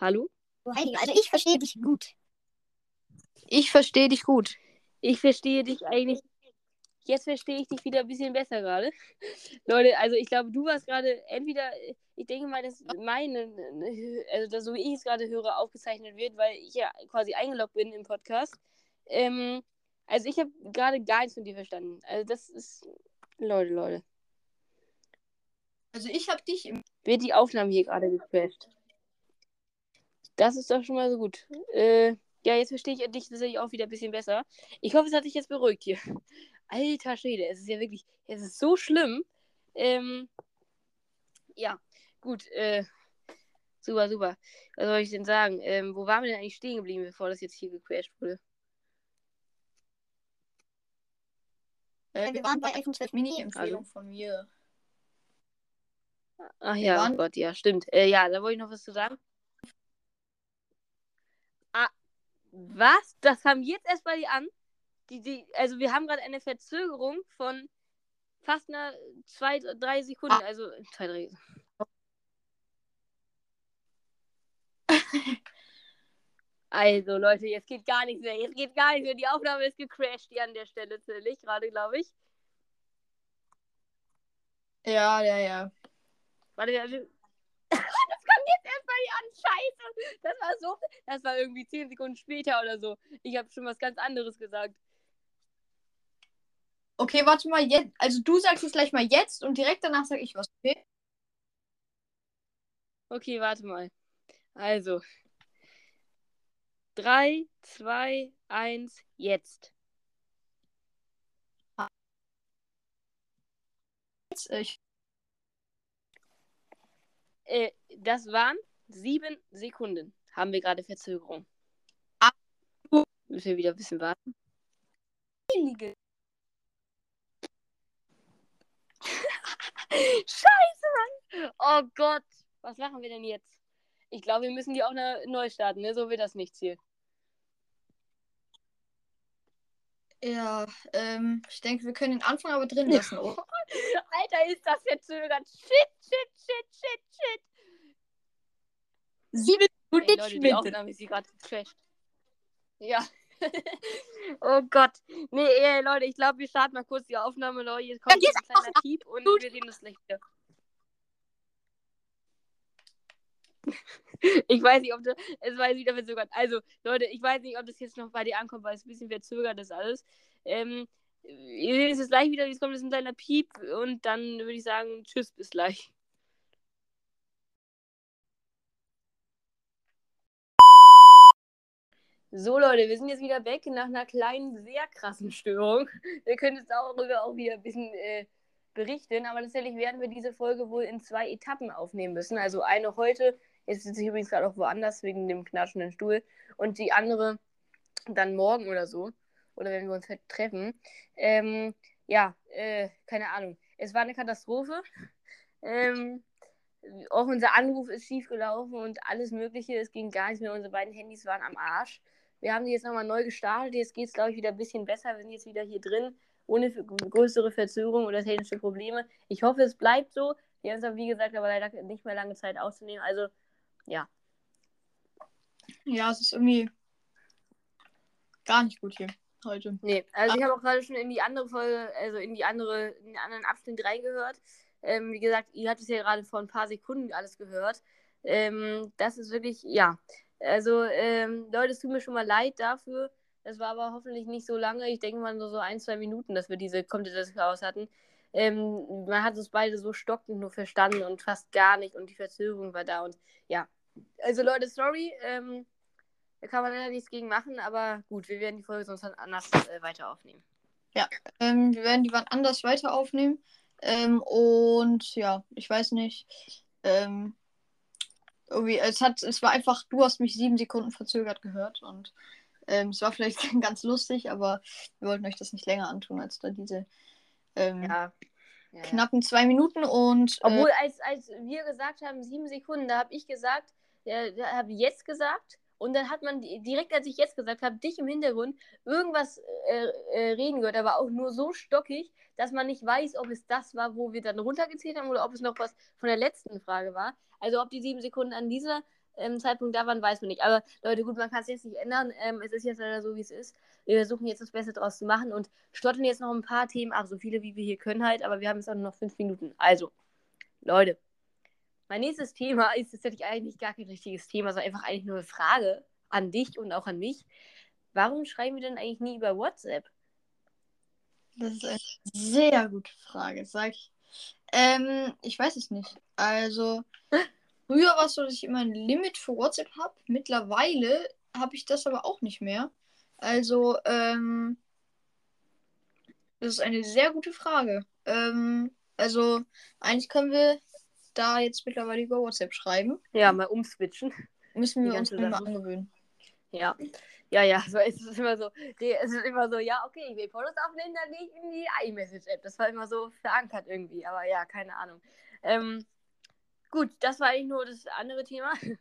Hallo? Also ich verstehe dich gut. Ich verstehe dich gut. Ich verstehe dich eigentlich. Jetzt verstehe ich dich wieder ein bisschen besser gerade. Leute, also ich glaube, du warst gerade entweder, ich denke mal, dass meine, also das, so wie ich es gerade höre, aufgezeichnet wird, weil ich ja quasi eingeloggt bin im Podcast. Ähm, also ich habe gerade gar nichts von dir verstanden. Also das ist, Leute, Leute. Also ich habe dich im. Wird die Aufnahme hier gerade gecrashed? Das ist doch schon mal so gut. Äh, ja, jetzt verstehe ich dich tatsächlich auch wieder ein bisschen besser. Ich hoffe, es hat dich jetzt beruhigt hier. Alter Schwede, es ist ja wirklich, es ist so schlimm. Ähm, ja, gut, äh, super, super. Was soll ich denn sagen? Ähm, wo waren wir denn eigentlich stehen geblieben, bevor das jetzt hier gecrashed wurde? Äh, Wir waren bei iPhone 12 Mini-Empfehlung von mir. Ach ja, oh Gott, ja, stimmt. Äh, ja, da wollte ich noch was zu sagen. Ah, was? Das kam jetzt erst bei dir an? Die, die, also wir haben gerade eine Verzögerung von fast einer zwei, drei Sekunden. Also zwei, drei. Also Leute, jetzt geht gar nichts mehr. Jetzt geht gar nichts mehr. Die Aufnahme ist gecrashed hier an der Stelle, natürlich, gerade glaube ich. Ja, ja, ja. Warte, wir- das kommt jetzt erst bei dir an. Scheiße. Das war so. Das war irgendwie zehn Sekunden später oder so. Ich habe schon was ganz anderes gesagt. Okay, warte mal, jetzt. Also du sagst es gleich mal jetzt und direkt danach sag ich was. Okay? Okay, warte mal. Also. 3, 2, 1, jetzt. Jetzt, ich, Äh, das waren sieben Sekunden. Haben wir gerade Verzögerung. Müssen wir wieder ein bisschen warten. Scheiße, Mann. Oh Gott. Was machen wir denn jetzt? Ich glaube, wir müssen die auch ne- neu starten, ne? So wird das nichts hier. ja, ähm, ich denke, wir können den Anfang aber drin lassen. Oh. Alter, ist das verzögert. Shit, shit, shit, shit, shit. Sieben Minuten Leute, die. Aufnahme ist gerade gecrashed. Ja. oh Gott. Nee, ey, Leute, ich glaube, wir starten mal kurz die Aufnahme, Leute. Jetzt kommt Ja, ein kleiner Piep und wir sehen uns gleich wieder. Ich weiß nicht, ob das. Es war jetzt wieder verzögert. Also, Leute, ich weiß nicht, ob das jetzt noch bei dir ankommt, weil es ein bisschen verzögert ist alles. Ähm, seht es gleich wieder, jetzt kommt jetzt ein kleiner Piep und dann würde ich sagen, tschüss, bis gleich. So, Leute, wir sind jetzt wieder weg nach einer kleinen, sehr krassen Störung. Wir können jetzt darüber auch wieder ein bisschen äh, berichten, aber tatsächlich werden wir diese Folge wohl in zwei Etappen aufnehmen müssen. Also eine heute, jetzt sitze ich übrigens gerade auch woanders wegen dem knatschenden Stuhl, und die andere dann morgen oder so, oder wenn wir uns halt treffen. Ähm, ja, äh, keine Ahnung. Es war eine Katastrophe. Ähm, auch unser Anruf ist schief gelaufen und alles Mögliche. Es ging gar nicht mehr. Unsere beiden Handys waren am Arsch. Wir haben die jetzt nochmal neu gestartet. Jetzt geht es, glaube ich, wieder ein bisschen besser. Wir sind jetzt wieder hier drin, ohne größere Verzögerung oder technische Probleme. Ich hoffe, es bleibt so. Wir haben es aber, wie gesagt, aber leider nicht mehr lange Zeit aufzunehmen. Also, ja. Ja, es ist irgendwie gar nicht gut hier heute. Nee, also ich habe auch gerade schon in die andere Folge, also in die andere, in den anderen Abschnitt reingehört. Ähm, wie gesagt, ihr habt es ja gerade vor ein paar Sekunden alles gehört. Ähm, das ist wirklich, ja. Also, ähm, Leute, es tut mir schon mal leid dafür. Das war aber hoffentlich nicht so lange. Ich denke mal nur so ein, zwei Minuten, dass wir diese komplette Chaos hatten. Ähm, man hat uns beide so stockend nur verstanden und fast gar nicht und die Verzögerung war da und ja. Also Leute, sorry. Ähm, da kann man leider nichts gegen machen, aber gut, wir werden die Folge sonst dann anders äh, weiter aufnehmen. Ähm, wir werden die wann anders weiter aufnehmen. Ähm, und ja, ich weiß nicht. Ähm, irgendwie, es hat, es war einfach, du hast mich sieben Sekunden verzögert gehört und ähm, es war vielleicht ganz lustig, aber wir wollten euch das nicht länger antun als da diese ähm, Ja. ja. knappen zwei Minuten und äh, Obwohl, als, als wir gesagt haben, sieben Sekunden, da habe ich gesagt, ja, da habe ich jetzt gesagt. Und dann hat man di- direkt, als ich jetzt gesagt habe, dich im Hintergrund irgendwas äh, äh, reden gehört, aber auch nur so stockig, dass man nicht weiß, ob es das war, wo wir dann runtergezählt haben oder ob es noch was von der letzten Frage war. Also ob die sieben Sekunden an dieser ähm, Zeitpunkt da waren, weiß man nicht. Aber Leute, gut, man kann es jetzt nicht ändern. Ähm, es ist jetzt leider so, wie es ist. Wir versuchen jetzt das Beste draus zu machen und stottern jetzt noch ein paar Themen ab, so viele wie wir hier können halt, aber wir haben jetzt auch nur noch fünf Minuten. Also, Leute, mein nächstes Thema ist tatsächlich eigentlich gar kein richtiges Thema, sondern einfach eigentlich nur eine Frage an dich und auch an mich. Warum schreiben wir denn eigentlich nie über WhatsApp? das ist eine sehr gute Frage, sag ich. Ähm, ich weiß es nicht. Also, früher war es so, dass ich immer ein Limit für WhatsApp habe. Mittlerweile habe ich das aber auch nicht mehr. Also, ähm, das ist eine sehr gute Frage. Ähm, also, eigentlich können wir da jetzt mittlerweile über WhatsApp schreiben. Ja, mal umswitchen. Müssen Die wir uns mal angewöhnen. Ja. Ja, ja, so, es ist immer so, es ist immer so, ja, okay, ich will Fotos aufnehmen, dann gehe ich in die iMessage-App. Das war immer so verankert irgendwie, aber ja, keine Ahnung. Ähm, gut, das war eigentlich nur das andere Thema.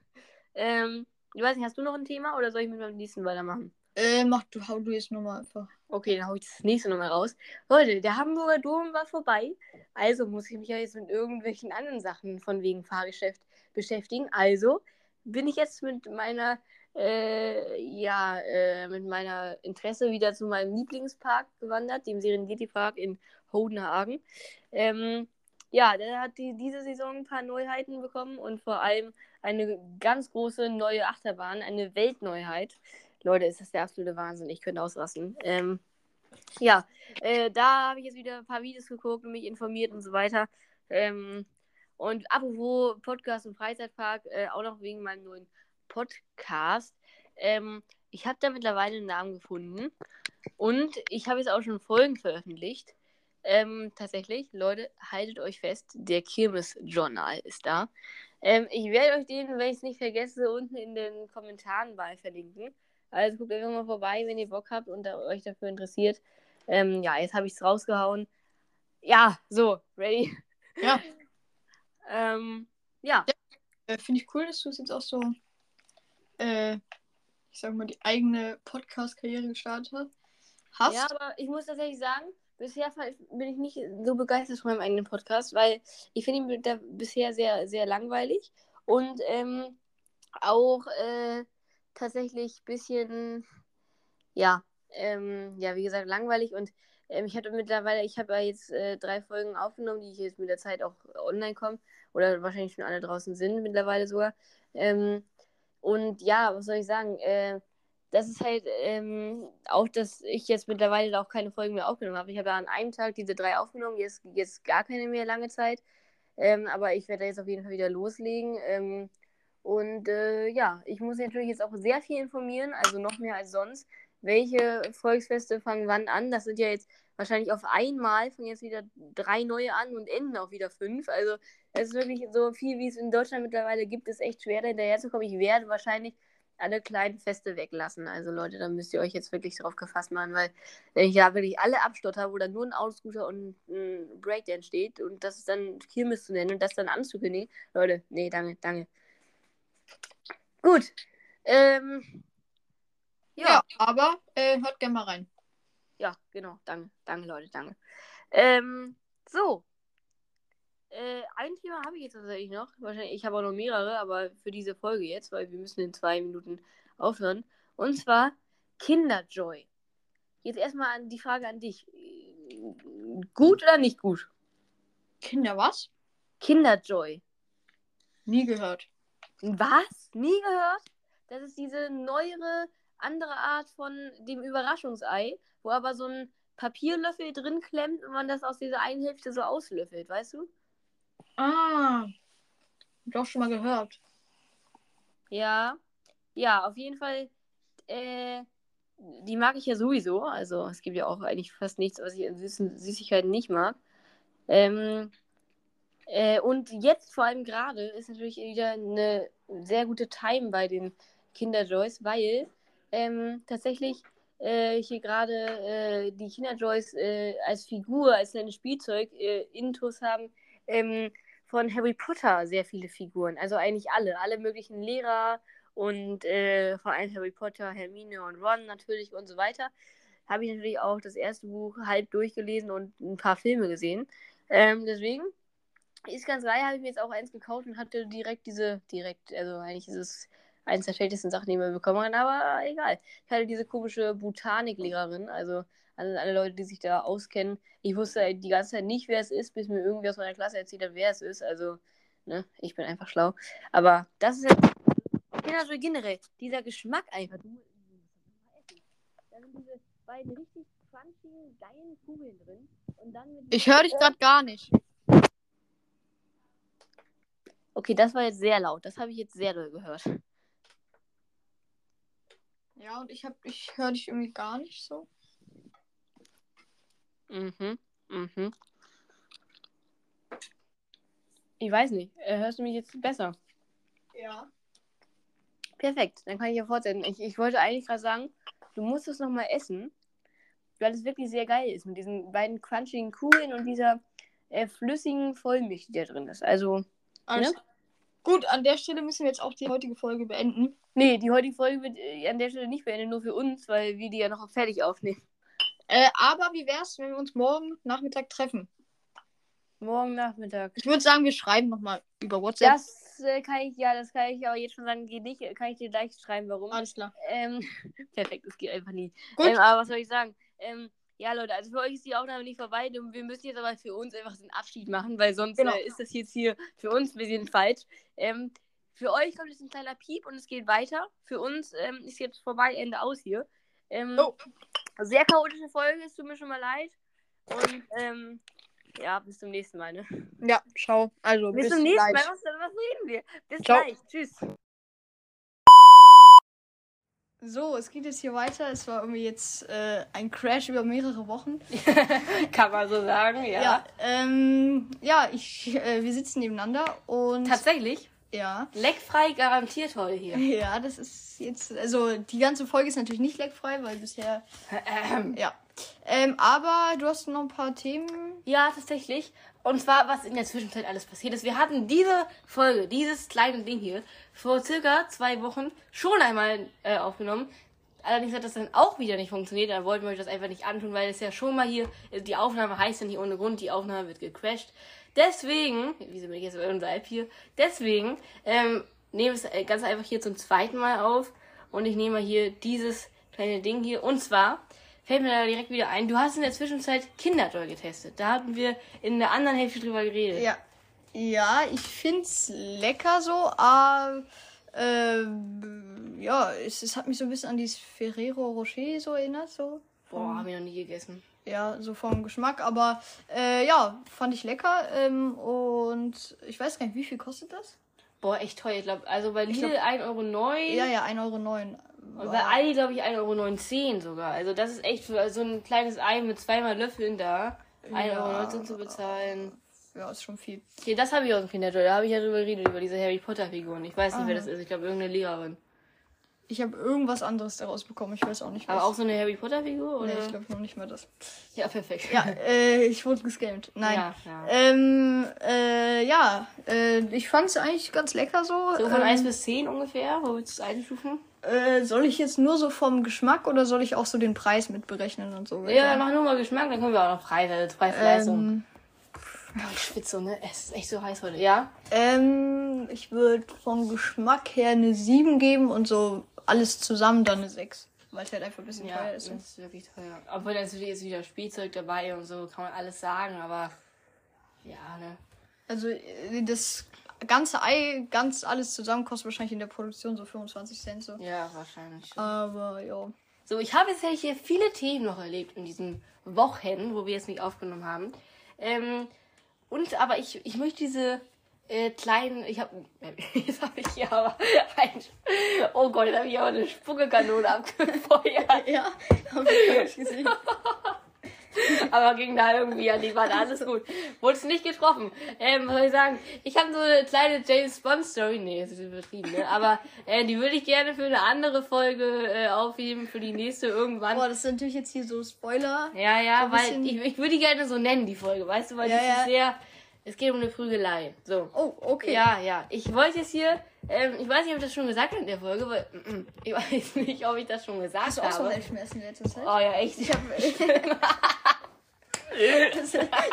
ähm, ich weiß nicht, hast du noch ein Thema oder soll ich mit meinem nächsten weitermachen? Äh, mach du, hau du jetzt nochmal einfach. Okay, dann hau ich das nächste nochmal raus. Leute, der Hamburger Dom war vorbei. Also muss ich mich ja jetzt mit irgendwelchen anderen Sachen von wegen Fahrgeschäft beschäftigen. Also bin ich jetzt mit meiner, äh, ja, äh, mit meiner Interesse wieder zu meinem Lieblingspark gewandert, dem Serengeti-Park in Hodenhagen. Ähm, ja, der hat die, diese Saison ein paar Neuheiten bekommen und vor allem eine ganz große neue Achterbahn, eine Weltneuheit. Leute, ist das der absolute Wahnsinn. Ich könnte ausrasten. Ähm, ja, äh, da habe ich jetzt wieder ein paar Videos geguckt und mich informiert und so weiter. Ähm, und apropos Podcast und Freizeitpark, äh, auch noch wegen meinem neuen Podcast. Ähm, ich habe da mittlerweile einen Namen gefunden und ich habe jetzt auch schon Folgen veröffentlicht. Ähm, tatsächlich, Leute, haltet euch fest, der Kirmes-Journal ist da. Ähm, ich werde euch den, wenn ich es nicht vergesse, unten in den Kommentaren mal verlinken. Also guckt einfach mal vorbei, wenn ihr Bock habt und da, euch dafür interessiert. Ähm, ja, jetzt habe ich es rausgehauen. Ja, so, ready. Ja. ähm, ja, Äh, Finde ich cool, dass du es jetzt auch so, äh, ich sag mal, die eigene Podcast-Karriere gestartet hast. hast. ja, aber ich muss tatsächlich sagen, bisher bin ich nicht so begeistert von meinem eigenen Podcast, weil ich finde ihn bisher sehr, sehr langweilig und ähm, auch äh, tatsächlich ein bisschen, ja, ähm, ja, wie gesagt, langweilig und ähm, ich hatte mittlerweile, ich habe ja jetzt äh, drei Folgen aufgenommen, die jetzt mit der Zeit auch online kommen oder wahrscheinlich schon alle draußen sind mittlerweile sogar. Ähm, und ja, was soll ich sagen? Äh, das ist halt ähm, auch, dass ich jetzt mittlerweile auch keine Folgen mehr aufgenommen habe. Ich habe ja an einem Tag diese drei aufgenommen, jetzt, jetzt gar keine mehr lange Zeit. Ähm, aber ich werde jetzt auf jeden Fall wieder loslegen. Ähm, und äh, ja, ich muss natürlich jetzt auch sehr viel informieren, also noch mehr als sonst. Welche Volksfeste fangen wann an? Das sind ja jetzt wahrscheinlich auf einmal fangen jetzt wieder drei neue an und enden auch wieder fünf. Also es ist wirklich so viel, wie es in Deutschland mittlerweile gibt, ist echt schwer, da hinterherzukommen. Ich werde wahrscheinlich alle kleinen Feste weglassen. Also Leute, da müsst ihr euch jetzt wirklich drauf gefasst machen, weil wenn ich ja wirklich alle abstotter, wo dann nur ein Autoscooter und ein Breakdance steht und das ist dann Kirmes zu nennen und das dann anzukündigen, Leute, nee, danke, danke. Gut. Ähm, Ja, ja, aber äh, hört gerne mal rein. ja, genau, danke, danke, Leute, danke. Ähm, so. Äh, ein Thema habe ich jetzt tatsächlich noch. Wahrscheinlich, ich habe auch noch mehrere, aber für diese Folge jetzt, weil wir müssen in zwei Minuten aufhören. Und zwar Kinderjoy. Jetzt erstmal an die Frage an dich. Gut oder nicht gut? Kinder, was? Kinderjoy. Nie gehört. Was? Nie gehört? Das ist diese neuere, andere Art von dem Überraschungsei, wo aber so ein Papierlöffel drin klemmt und man das aus dieser einen Hälfte so auslöffelt, weißt du? Ah. Doch schon mal gehört. Ja. Ja, auf jeden Fall. Äh, die mag ich ja sowieso. Also es gibt ja auch eigentlich fast nichts, was ich in süßen Süßigkeiten nicht mag. Ähm, äh, und jetzt vor allem gerade ist natürlich wieder eine sehr gute Time bei den Kinder Joys, weil ähm, tatsächlich äh, hier gerade äh, die Kinder Joys äh, als Figur, als kleines Spielzeug äh, Intus haben ähm, von Harry Potter sehr viele Figuren. Also eigentlich alle, alle möglichen Lehrer und äh, vor allem Harry Potter, Hermine und Ron natürlich und so weiter. Habe ich natürlich auch das erste Buch halb durchgelesen und ein paar Filme gesehen. Ähm, deswegen ist ganz geil, habe ich mir jetzt auch eins gekauft und hatte direkt diese, direkt, also eigentlich ist es eines der schlechtesten Sachen, die man bekommen kann, aber egal. Ich hatte diese komische Botaniklehrerin, also alle, alle Leute, die sich da auskennen. Ich wusste die ganze Zeit nicht, wer es ist, bis mir irgendwie aus meiner Klasse erzählt hat, wer es ist. Also, ne, ich bin einfach schlau. Aber das ist jetzt. Also generell, dieser Geschmack einfach. Du, da sind diese beiden richtig crunchigen, geilen Kugeln drin. Und dann Ich höre dich gerade gar nicht. Okay, das war jetzt sehr laut. Das habe ich jetzt sehr doll gehört. Ja, und ich hab, ich höre dich irgendwie gar nicht so. Mhm, mhm. Ich weiß nicht. Äh, Hörst du mich jetzt besser? Ja. Perfekt, dann kann ich ja fortsetzen. Ich, ich wollte eigentlich gerade sagen, du musst es nochmal essen, weil es wirklich sehr geil ist mit diesen beiden crunchigen Kugeln und dieser äh, flüssigen Vollmilch, die da drin ist. Also, Alles Ne? Gut, an der Stelle müssen wir jetzt auch die heutige Folge beenden. nee, die heutige Folge wird äh, an der Stelle nicht beendet, nur für uns, weil wir die ja noch fertig aufnehmen. Äh, aber wie wär's, wenn wir uns morgen Nachmittag treffen? Morgen Nachmittag. Ich würde sagen, wir schreiben nochmal über WhatsApp. Das äh, kann ich, ja, das kann ich aber jetzt schon sagen, geht nicht. Kann ich dir gleich schreiben, warum. Alles klar. Ähm, perfekt, das geht einfach nie. Gut. Ähm, aber was soll ich sagen? Ähm, ja, Leute, also für euch ist die Aufnahme nicht vorbei. und Wir müssen jetzt aber für uns einfach den Abschied machen, weil sonst Genau. äh, ist das jetzt hier für uns ein bisschen falsch. Ähm, für euch kommt jetzt ein kleiner Piep und es geht weiter. Für uns ähm, ist jetzt vorbei, Ende aus hier. Ähm, Oh. Sehr chaotische Folge, es tut mir schon mal leid. Und ähm, ja, bis zum nächsten Mal. Ne? Ja, schau. Also, Bis, bis, zum nächsten gleich. Mal. Was, was reden wir? Bis Ciao. gleich. Tschüss. So, es geht jetzt hier weiter. Es war irgendwie jetzt äh, ein Crash über mehrere Wochen. Kann man so sagen, ja. Ja, ähm, ja, ich, äh, wir sitzen nebeneinander und Tatsächlich. ja, Leckfrei garantiert heute hier. ja, das ist jetzt, also die ganze Folge ist natürlich nicht leckfrei, weil bisher, Ähm, ja, ähm, aber du hast noch ein paar Themen. Ja, tatsächlich. Und zwar, was in der Zwischenzeit alles passiert ist. Wir hatten diese Folge, dieses kleine Ding hier, vor circa zwei Wochen schon einmal äh, aufgenommen. Allerdings hat das dann auch wieder nicht funktioniert. Da wollten wir euch das einfach nicht antun, weil es ja schon mal hier, die Aufnahme heißt ja nicht ohne Grund, die Aufnahme wird gecrashed. Deswegen, wieso bin ich jetzt bei unserer App hier? Deswegen, ähm, nehme es äh, ganz einfach hier zum zweiten Mal auf. Und ich nehme mal hier dieses kleine Ding hier. Und zwar, fällt mir da direkt wieder ein, du hast in der Zwischenzeit Kinderjoy getestet. Da hatten wir in der anderen Hälfte drüber geredet. Ja, ja, ich find's lecker so, aber ähm, ja, es, es hat mich so ein bisschen an dieses Ferrero Rocher so erinnert, so. Boah, haben wir noch nie gegessen. Ja, so vom Geschmack, aber äh, ja, fand ich lecker. Ähm, und ich weiß gar nicht, wie viel kostet das? Boah, echt teuer. Ich glaube, also bei Lidl glaub- 1,09 Euro. Ja, ja, 1,09 Euro. Und bei Aldi, glaube ich, 1,19 Euro sogar. Also das ist echt für so ein kleines Ei mit zweimal Löffeln da. 1,19 Euro zu bezahlen. Ja, ist schon viel. Okay, das habe ich aus dem Kinderjoy. Da habe ich ja drüber geredet, über diese Harry Potter Figuren. Ich weiß nicht, wer Aha. das ist. Ich glaube, irgendeine Lehrerin. Ich habe irgendwas anderes daraus bekommen. Ich weiß auch nicht, was. Aber auch so eine Harry Potter Figur? Oder? nee, ich glaube noch nicht mal das. ja, perfekt. Ja, äh, ich wurde gescammt. Nein. Ja, ja. Ähm, äh, ja, äh, ich fand es eigentlich ganz lecker so. So von ähm, 1 bis 10 ungefähr. Wo willst du es einstufen? äh, soll ich jetzt nur so vom Geschmack oder soll ich auch so den Preis mit berechnen und so? Ja, dann mach nur mal Geschmack, dann können wir auch noch Preis, also Preis-Leistung. ähm, Oh, ich schwitze so, ne? Es ist echt so heiß heute. Ja? ähm, ich würde vom Geschmack her eine 7 geben und so alles zusammen dann eine 6. Weil es halt einfach ein bisschen Ja, teuer das ist. ist wirklich teuer. Obwohl da ist natürlich jetzt wieder Spielzeug dabei und so, kann man alles sagen, aber ja, ne? Also äh, das ganze Ei, ganz alles zusammen kostet wahrscheinlich in der Produktion so 25 Cent so. Ja, wahrscheinlich schon. Aber ja. So, ich habe jetzt hier viele Themen noch erlebt in diesen Wochen, wo wir jetzt nicht aufgenommen haben. Ähm, und aber ich, ich möchte diese äh, kleinen, ich habe, jetzt habe ich hier aber ein, oh Gott, da habe ich aber eine Spuckekanone abgefeuert. Ja, hab ich nicht gesehen. Aber ging da irgendwie an die Wand, alles gut. Wurde es nicht getroffen. Ähm, was soll ich sagen? Ich habe so eine kleine James Bond Story, nee, das ist übertrieben, ne? Aber äh, die würde ich gerne für eine andere Folge äh, aufheben, für die nächste irgendwann. Boah, das ist natürlich jetzt hier so Spoiler. Ja, ja, weil ich, ich würde die gerne so nennen, die Folge, weißt du, weil Ja, die ja. ist sehr, es geht um eine Prügelei. So. Oh, okay. Ja, ja. Ich wollte jetzt hier, ähm, ich weiß nicht, ob ich das schon gesagt habe in der Folge, weil mm, mm, ich weiß nicht, ob ich das schon gesagt Hast du auch so habe. Weltschmerzen in letzter Zeit? Oh ja, echt. Ich hab, Das,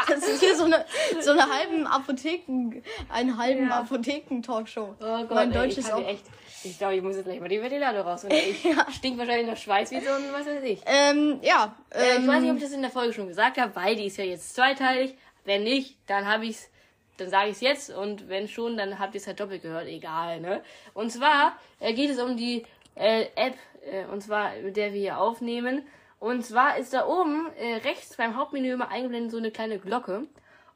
das ist hier so eine, so eine halben Apotheken, einen halben Ja. Apotheken-Talkshow. Oh Gott, mein Deutsch ich ist auch. echt. Ich glaube, ich muss jetzt gleich mal die Ventilator raus. Und ich stink wahrscheinlich nach Schweiß wie so ein, was weiß ich. Ähm, ja. Äh, Ähm, ich weiß nicht, ob ich das in der Folge schon gesagt habe, weil die ist ja jetzt zweiteilig. Wenn nicht, dann habe ich's, dann sage ich es jetzt und wenn schon, dann habt ihr es halt doppelt gehört, egal, ne? Und zwar äh, geht es um die äh, App, äh, und zwar mit der wir hier aufnehmen. Und zwar ist da oben äh, rechts beim Hauptmenü immer eingeblendet so eine kleine Glocke.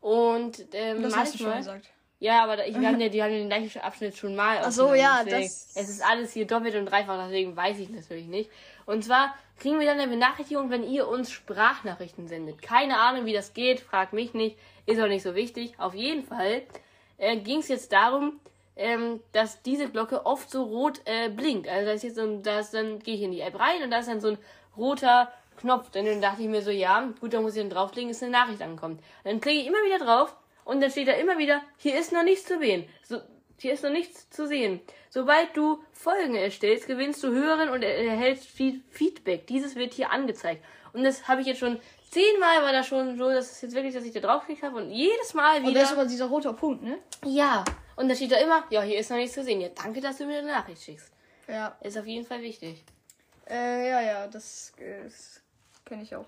Und ähm, das hast du schon gesagt. ja, aber ich, wir haben ja, die haben ja den gleichen Abschnitt schon mal. Ach so, ja, das- Es ist alles hier doppelt und dreifach, deswegen weiß ich natürlich nicht. Und zwar kriegen wir dann eine Benachrichtigung, wenn ihr uns Sprachnachrichten sendet. Keine Ahnung, wie das geht, fragt mich nicht, ist auch nicht so wichtig. Auf jeden Fall äh, ging es jetzt darum, ähm, dass diese Glocke oft so rot äh, blinkt. Also da ist jetzt so ein, da ist dann gehe ich in die App rein und da ist dann so ein roter Knopf. Dann, dann dachte ich mir so, ja, gut, dann muss ich dann draufklicken, ist eine Nachricht angekommen. Dann klicke ich immer wieder drauf und dann steht da immer wieder, hier ist noch nichts zu sehen. So, hier ist noch nichts zu sehen. Sobald du Folgen erstellst, gewinnst du Hören und er- erhältst Feed- Feedback. Dieses wird hier angezeigt. Und das habe ich jetzt schon zehnmal war das schon so, dass es jetzt wirklich, dass ich da draufgeklickt habe und jedes Mal Und wieder. das ist aber dieser rote Punkt, ne? Ja. Und da steht da immer, ja, hier ist noch nichts zu sehen. Ja, danke, dass du mir eine Nachricht schickst. Ja. Ist auf jeden Fall wichtig. Äh, ja, ja, das, das kenne ich auch.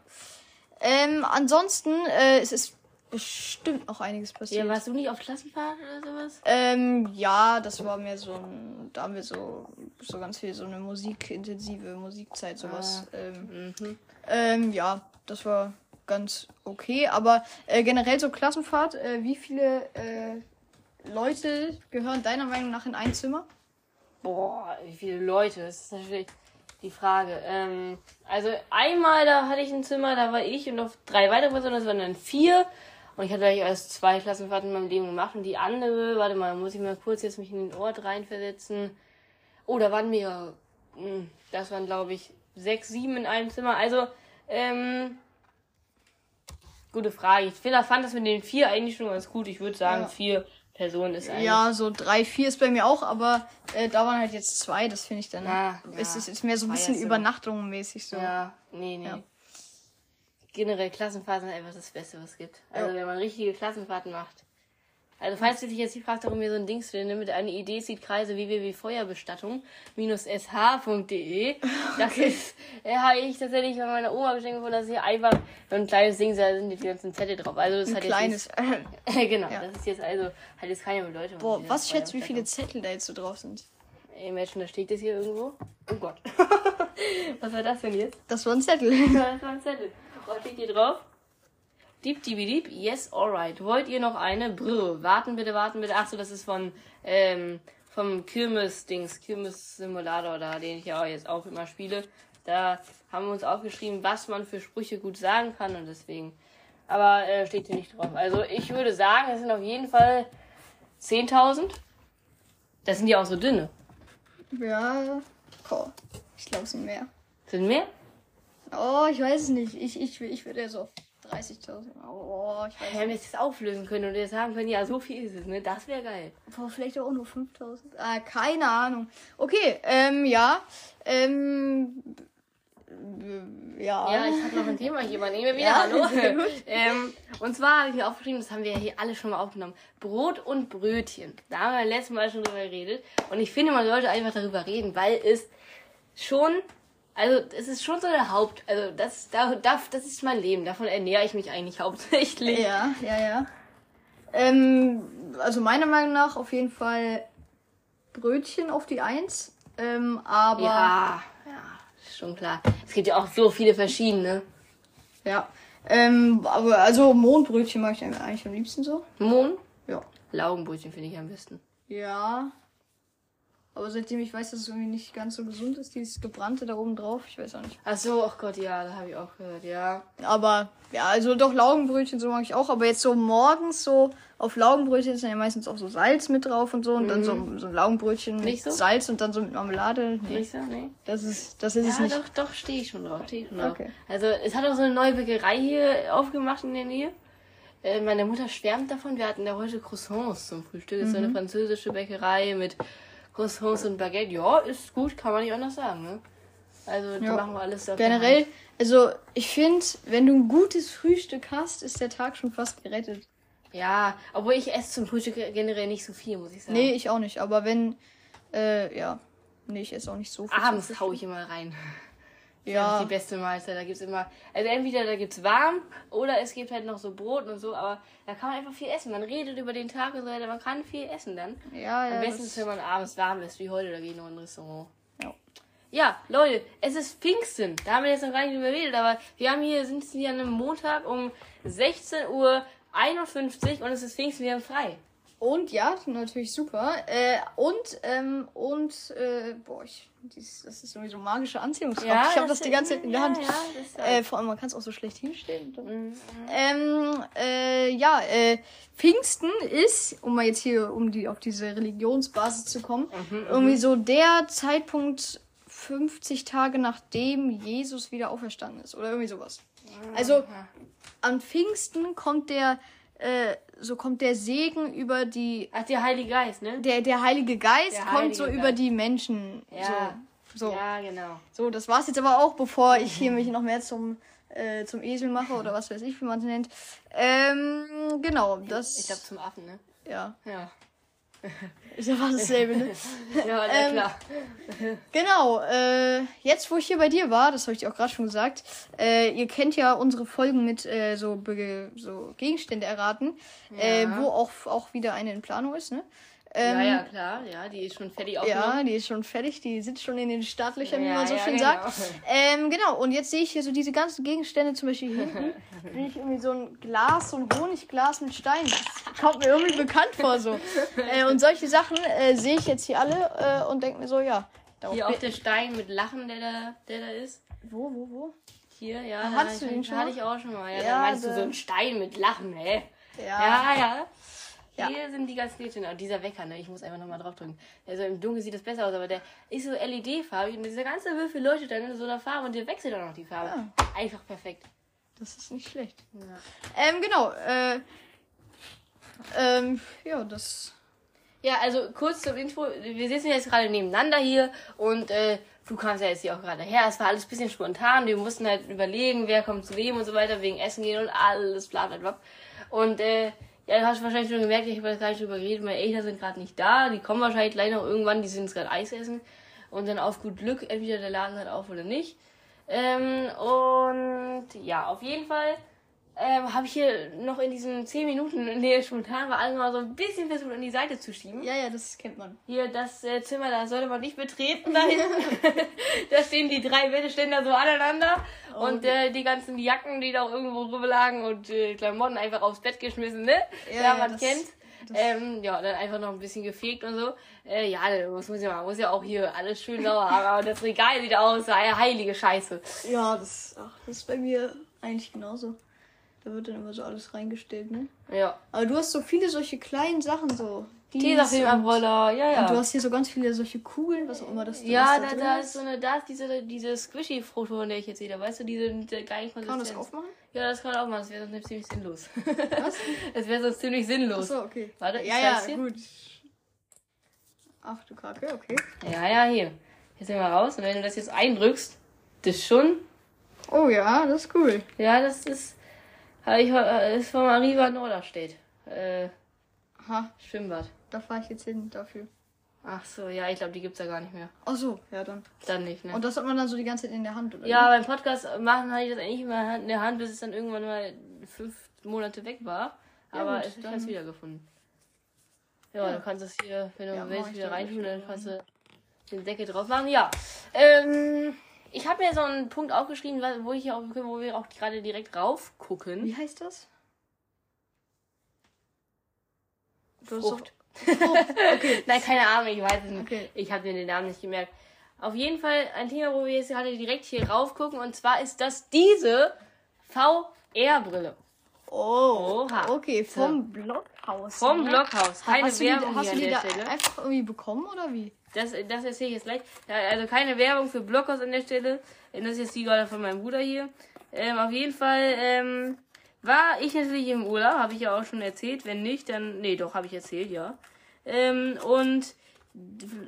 Ähm, ansonsten, äh, es ist bestimmt noch einiges Ja, passiert. warst du nicht auf Klassenfahrt oder sowas? Ähm, ja, das war mehr so ein, da haben wir so, so ganz viel so eine musikintensive Musikzeit, sowas. Ähm, Mhm. ähm, ja, das war ganz okay, aber äh, generell so Klassenfahrt, äh, wie viele äh, Leute gehören deiner Meinung nach in ein Zimmer? Boah, wie viele Leute? Das ist natürlich die Frage. Ähm, also einmal, da hatte ich ein Zimmer, da war ich und noch drei weitere Personen, das waren dann vier. Und ich hatte eigentlich erst zwei Klassenfahrten in meinem Leben gemacht. Und die andere, warte mal, muss ich mal kurz jetzt mich in den Ort reinversetzen. Oh, da waren wir, hm, das waren glaube ich sechs, sieben in einem Zimmer. Also, ähm, gute Frage. Ich finde, fand das mit den vier eigentlich schon ganz gut. Ich würde sagen, Ja. vier Personen ist eigentlich. Ja, so drei, vier ist bei mir auch, aber äh, da waren halt jetzt zwei, das finde ich dann. Ah, es ja. ist, ist mehr so ein bisschen. Übernachtungsmäßig so. Ja, nee, nee. Ja. Generell Klassenfahrten sind einfach das Beste, was es gibt. Also Ja. wenn man richtige Klassenfahrten macht. Also falls du dich jetzt fragst, warum wir so ein Dings finden, mit einer Idee sieht Kreise www.feuerbestattung-sh.de. Das ist, äh, habe ich tatsächlich von meiner Oma geschenkt bekommen, das ist hier einfach so ein kleines Ding, da sind die ganzen Zettel drauf. Also das Ein hat kleines. Jetzt nicht, genau, Ja. das ist jetzt also, hat jetzt keine Bedeutung. Boah, was schätzt wie viele. Zettel da jetzt so drauf sind? Imagine, da steht das hier irgendwo. Oh Gott. was war das denn jetzt? Das war ein Zettel. Das war ein Zettel. Was steht hier drauf? Deep, deep, deep. Yes, alright. Wollt ihr noch eine? Brr. Warten bitte, warten bitte. Achso, das ist von, ähm, vom Kirmes-Dings, Kirmes-Simulator da, den ich ja auch jetzt auch immer spiele. Da haben wir uns aufgeschrieben, was man für Sprüche gut sagen kann und deswegen. Aber äh, steht hier nicht drauf. Also ich würde sagen, es sind auf jeden Fall 10.000. Das sind ja auch so dünne. ja. Boah, ich glaube, es sind mehr. Sind mehr? Oh, ich weiß es nicht. Ich, ich, ich würde ja so auf 30.000. Oh, ich weiß Wenn wir es jetzt auflösen können und jetzt sagen können, ja, so viel ist es, ne? Das wäre geil. Boah, vielleicht auch nur 5000. Ah, keine Ahnung. Okay, ähm, ja. Ähm, äh, ja. Ja, ich habe noch ein Thema hier, übernehmen wir wieder. Ja, Hallo. ähm, und zwar habe ich mir aufgeschrieben, das haben wir ja hier alle schon mal aufgenommen. Brot und Brötchen. Da haben wir letztes Mal schon drüber geredet. Und ich finde, man sollte einfach darüber reden, weil es schon, also es ist schon so der Haupt, also das, da, da, das ist mein Leben. Davon ernähre ich mich eigentlich hauptsächlich. Ja, ja, ja. Ähm, also meiner Meinung nach auf jeden Fall Brötchen auf die Eins. Ähm, aber ja, ja, ist schon klar. Es gibt ja auch so viele verschiedene. ja. Ähm, aber also Mondbrötchen mag ich eigentlich am liebsten so. Mohn? Ja. Laugenbrötchen finde ich am besten. Ja. Aber seitdem ich weiß, dass es irgendwie nicht ganz so gesund ist, dieses gebrannte da oben drauf, ich weiß auch nicht. Ach so, ach Gott, ja, da habe ich auch gehört, ja. Aber ja, also doch Laugenbrötchen, so mag ich auch. Aber jetzt so morgens so auf Laugenbrötchen ist dann ja meistens auch so Salz mit drauf und so. Und dann so, so ein Laugenbrötchen mit Mhm. So? Salz und dann so mit Marmelade. Nee, Nicht so? Nee. das ist, das ist es Ja, nicht. doch, doch, stehe ich schon drauf. Steh ich schon drauf. Okay. Also, es hat auch so eine neue Bäckerei hier aufgemacht in der Nähe. Äh, meine Mutter schwärmt davon. Wir hatten da heute Croissants zum Frühstück. Das ist so Mhm. eine französische Bäckerei mit Croissants und Baguette. Ja, ist gut, kann man nicht anders sagen, ne? Also, die Ja. machen wir alles der Generell, also ich finde, wenn du ein gutes Frühstück hast, ist der Tag schon fast gerettet. Ja, obwohl ich esse zum Frühstück generell nicht so viel, muss ich sagen. Nee, ich auch nicht. Aber wenn, äh, ja. Nee, ich esse auch nicht so viel. Abends hau ich immer rein. Das Ja. ist die beste Mahlzeit. Da gibt's immer, also entweder da gibt's warm oder es gibt halt noch so Brot und so, aber da kann man einfach viel essen. Man redet über den Tag und so weiter, man kann viel essen dann. Ja, ja. Am besten ist, wenn man abends warm ist, wie heute, da ich noch in ein Restaurant. Ja. Ja, Leute, es ist Pfingsten. Da haben wir jetzt noch gar nicht drüber geredet, aber wir haben hier, sind hier an einem Montag um 16 Uhr 51 und es ist Pfingsten, wir haben frei. Und ja, natürlich super. Äh, und, ähm, und, äh, boah, ich, dies, das ist irgendwie so magische Anziehungskraft. ich habe das die ganze Zeit in der ja, Hand. Ja, das ist Äh, vor allem, man kann es auch so schlecht hinstellen. Mhm. Ähm, äh, ja, äh, Pfingsten ist, um mal jetzt hier, um die, auf diese Religionsbasis zu kommen, Mhm, irgendwie so der Zeitpunkt 50 Tage nachdem Jesus wieder auferstanden ist. Oder irgendwie sowas. Also, an Pfingsten kommt der, äh, so kommt der Segen über die Ach, der Heilige Geist, ne? der, der Heilige Geist Der kommt Heilige so Geist. über die Menschen. Ja. So, so. Ja, genau. so, das war's jetzt aber auch, bevor ich hier mich noch mehr zum, äh, zum Esel mache oder was weiß ich, wie man es nennt. Ähm, genau, das. Ich glaube zum Affen, ne? ja, Ja. Ist ja fast dasselbe, ne? Ja, na Ähm, klar. Genau, äh, jetzt wo ich hier bei dir war, das habe ich dir auch gerade schon gesagt, äh, ihr kennt ja unsere Folgen mit äh, so, so Gegenstände erraten, äh, Ja. wo auch, auch wieder eine in Planung ist, ne? Ja, Ähm, ja, klar. Ja, die ist schon fertig Ja, aufgenommen. die ist schon fertig, die sitzt schon in den Startlöchern, wie Ja, man so ja, schön genau. sagt. Ähm, genau, und jetzt sehe ich hier so diese ganzen Gegenstände, zum Beispiel hier hinten, sehe ich irgendwie so ein Glas, so ein Honigglas mit Steinen. Das kommt mir irgendwie bekannt vor so. Äh, und solche Sachen äh, sehe ich jetzt hier alle äh, und denke mir so, ja. Hier auch der Stein mit Lachen, der da, der da ist. Wo, wo, wo? Hier, ja. Ah, da hattest du den schon Hatte ich auch schon mal. Ja, Ja, da meinst du so ein Stein mit Lachen, hä? Ja. Ja, ja. Ja. Hier sind die ganzen Gegenstände. Und dieser Wecker, ne? Ich muss einfach nochmal drauf drücken. Also im Dunkeln sieht das besser aus, aber der ist so LED-farbig und dieser ganze Würfel leuchtet dann in so einer Farbe und der wechselt auch noch die Farbe. Ja. Einfach perfekt. Das ist nicht schlecht. Ja. Ähm, genau, äh, ähm, ja, das, Ja, also kurz zum Intro. Wir sitzen jetzt gerade nebeneinander hier und äh, du kamst ja jetzt hier auch gerade her. Es war alles ein bisschen spontan. Wir mussten halt überlegen, wer kommt zu wem und so weiter, wegen Essen gehen und alles bla bla bla. Und äh, ja, du hast wahrscheinlich schon gemerkt, ich habe jetzt gar nicht drüber geredet, meine Eltern sind gerade nicht da. Die kommen wahrscheinlich gleich noch irgendwann, die sind jetzt gerade Eis essen. Und dann auf gut Glück, entweder der Laden hat auf oder nicht. Ähm, und ja, auf jeden Fall ähm, habe ich hier noch in diesen 10 Minuten, in der spontan war, alles mal so ein bisschen versucht an die Seite zu schieben. ja, ja, das kennt man. Hier, das äh, Zimmer, da sollte man nicht betreten da da stehen die drei Bettständer so aneinander. und äh, die ganzen Jacken, die da auch irgendwo rumlagen und äh, Klamotten einfach aufs Bett geschmissen, ne? Ja, Ja, man das- kennt. das- Ähm, ja, dann einfach noch ein bisschen gefegt und so. Äh, ja, das muss ja, man muss ja auch hier alles schön sauber haben. Aber das Regal sieht aus, heilige Scheiße. Ja, das, ach, das ist bei mir eigentlich genauso. Da wird dann immer so alles reingestellt, ne? Ja. Aber du hast so viele solche kleinen Sachen so. Dies Tesafilm und- am Roller, ja, ja. Und du hast hier so ganz viele solche Kugeln, was auch immer das ja, da, drin da ist so eine, da ist diese, diese Squishy-Frucht, von der ich jetzt sehe. Da weißt du, diese der geilen Kann man das Konsistenz. aufmachen? Ja, das kann man auch machen. Das wäre sonst ziemlich sinnlos. Was? Das wäre sonst ziemlich sinnlos. Achso, okay. Warte, ich ja, ja, dir. gut. Ach du Kacke, okay. Ja, ja, hier. Jetzt nehmen wir raus. Und wenn du das jetzt eindrückst, das schon. Oh ja, das ist cool. Ja, das ist. Ich äh, ist von Mariva Norderstedt. Äh, Aha, Schwimmbad. da fahre ich jetzt hin dafür. Ach so, ja, ich glaube, die gibt's ja gar nicht mehr. Ach so, ja dann. Dann nicht, ne? Und das hat man dann so die ganze Zeit in der Hand, oder? ja, beim Podcast machen hatte ich das eigentlich immer in der Hand, bis es dann irgendwann mal fünf Monate weg war. Ja, Aber gut, ich habe es wiedergefunden. Ja, Ja. du kannst es hier, wenn du Ja, willst, wieder reintun, dann kannst du den Deckel drauf machen. Ja. Ähm, ich habe mir so einen Punkt aufgeschrieben, wo, ich auch, wo wir auch gerade direkt rauf gucken. Wie heißt das? Du Frucht. Frucht. Okay. Nein, keine Ahnung, ich weiß es nicht. Okay. Ich habe mir den Namen nicht gemerkt. Auf jeden Fall ein Thema, wo wir jetzt gerade direkt hier rauf gucken. Und zwar ist das diese VR-Brille. Oh. Oha. Okay, vom Blockhaus. Vom ne? Blockhaus. Keine hast Werbung die, hast du an die der da Stelle. einfach irgendwie bekommen oder wie? Das, das erzähle ich jetzt gleich. Also keine Werbung für Blockhaus an der Stelle. Das ist jetzt die gerade von meinem Bruder hier. Ähm, auf jeden Fall ähm, war ich natürlich im Urlaub, habe ich ja auch schon erzählt. Wenn nicht, dann. Nee, doch, habe ich erzählt, ja. Ähm, und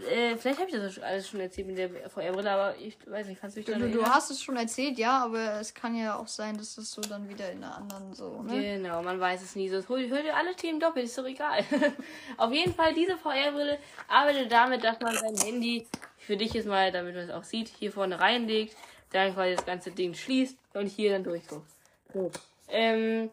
äh, vielleicht habe ich das alles schon erzählt mit der VR-Brille, aber ich weiß nicht, kannst du dich Du, daran du erinnern? hast es schon erzählt, ja, aber es kann ja auch sein, dass das so dann wieder in einer anderen so, ne? Genau, man weiß es nie. So, hol dir alle Themen doppelt, ist doch egal. Auf jeden Fall, diese VR-Brille arbeitet damit, dass man sein Handy für dich jetzt mal, damit man es auch sieht, hier vorne reinlegt, dann quasi das ganze Ding schließt und hier dann durchguckt. So. Ähm,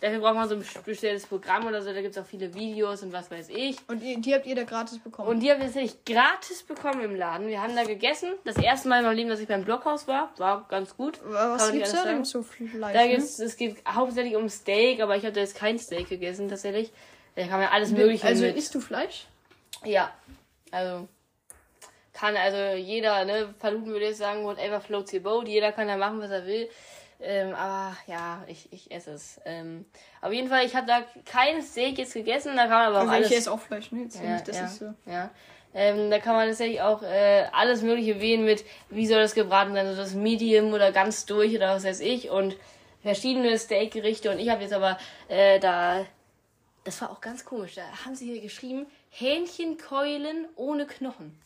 dafür braucht man so ein spezielles Programm oder so, da gibt es auch viele Videos und was weiß ich. Und die, die habt ihr da gratis bekommen. Und die haben wir tatsächlich gratis bekommen im Laden. Wir haben da gegessen. Das erste Mal in meinem Leben, dass ich beim Blockhaus war. War ganz gut. was nicht gibt's da? gibt's so Fleisch. Da ne? gibt's, es geht hauptsächlich um Steak, aber ich habe da jetzt kein Steak gegessen, tatsächlich. Da kann man alles Mögliche Also mit. isst du Fleisch? Ja. Also. Kann also jeder, ne, Paluten würde jetzt sagen, whatever floats your boat. Jeder kann da machen, was er will. Ähm, aber ja, ich, ich esse es. Ähm, auf jeden Fall, ich habe da kein Steak jetzt gegessen, da kann man aber auch Also alles. ich esse auch Fleisch, ne? Jetzt Ja, nicht, das ja, ist so. ja. Ähm, da kann man tatsächlich auch äh, alles Mögliche wählen mit, wie soll das gebraten sein, so das Medium oder ganz durch oder was weiß ich und verschiedene Steakgerichte und ich habe jetzt aber äh, da, das war auch ganz komisch, da haben sie hier geschrieben, Hähnchenkeulen ohne Knochen.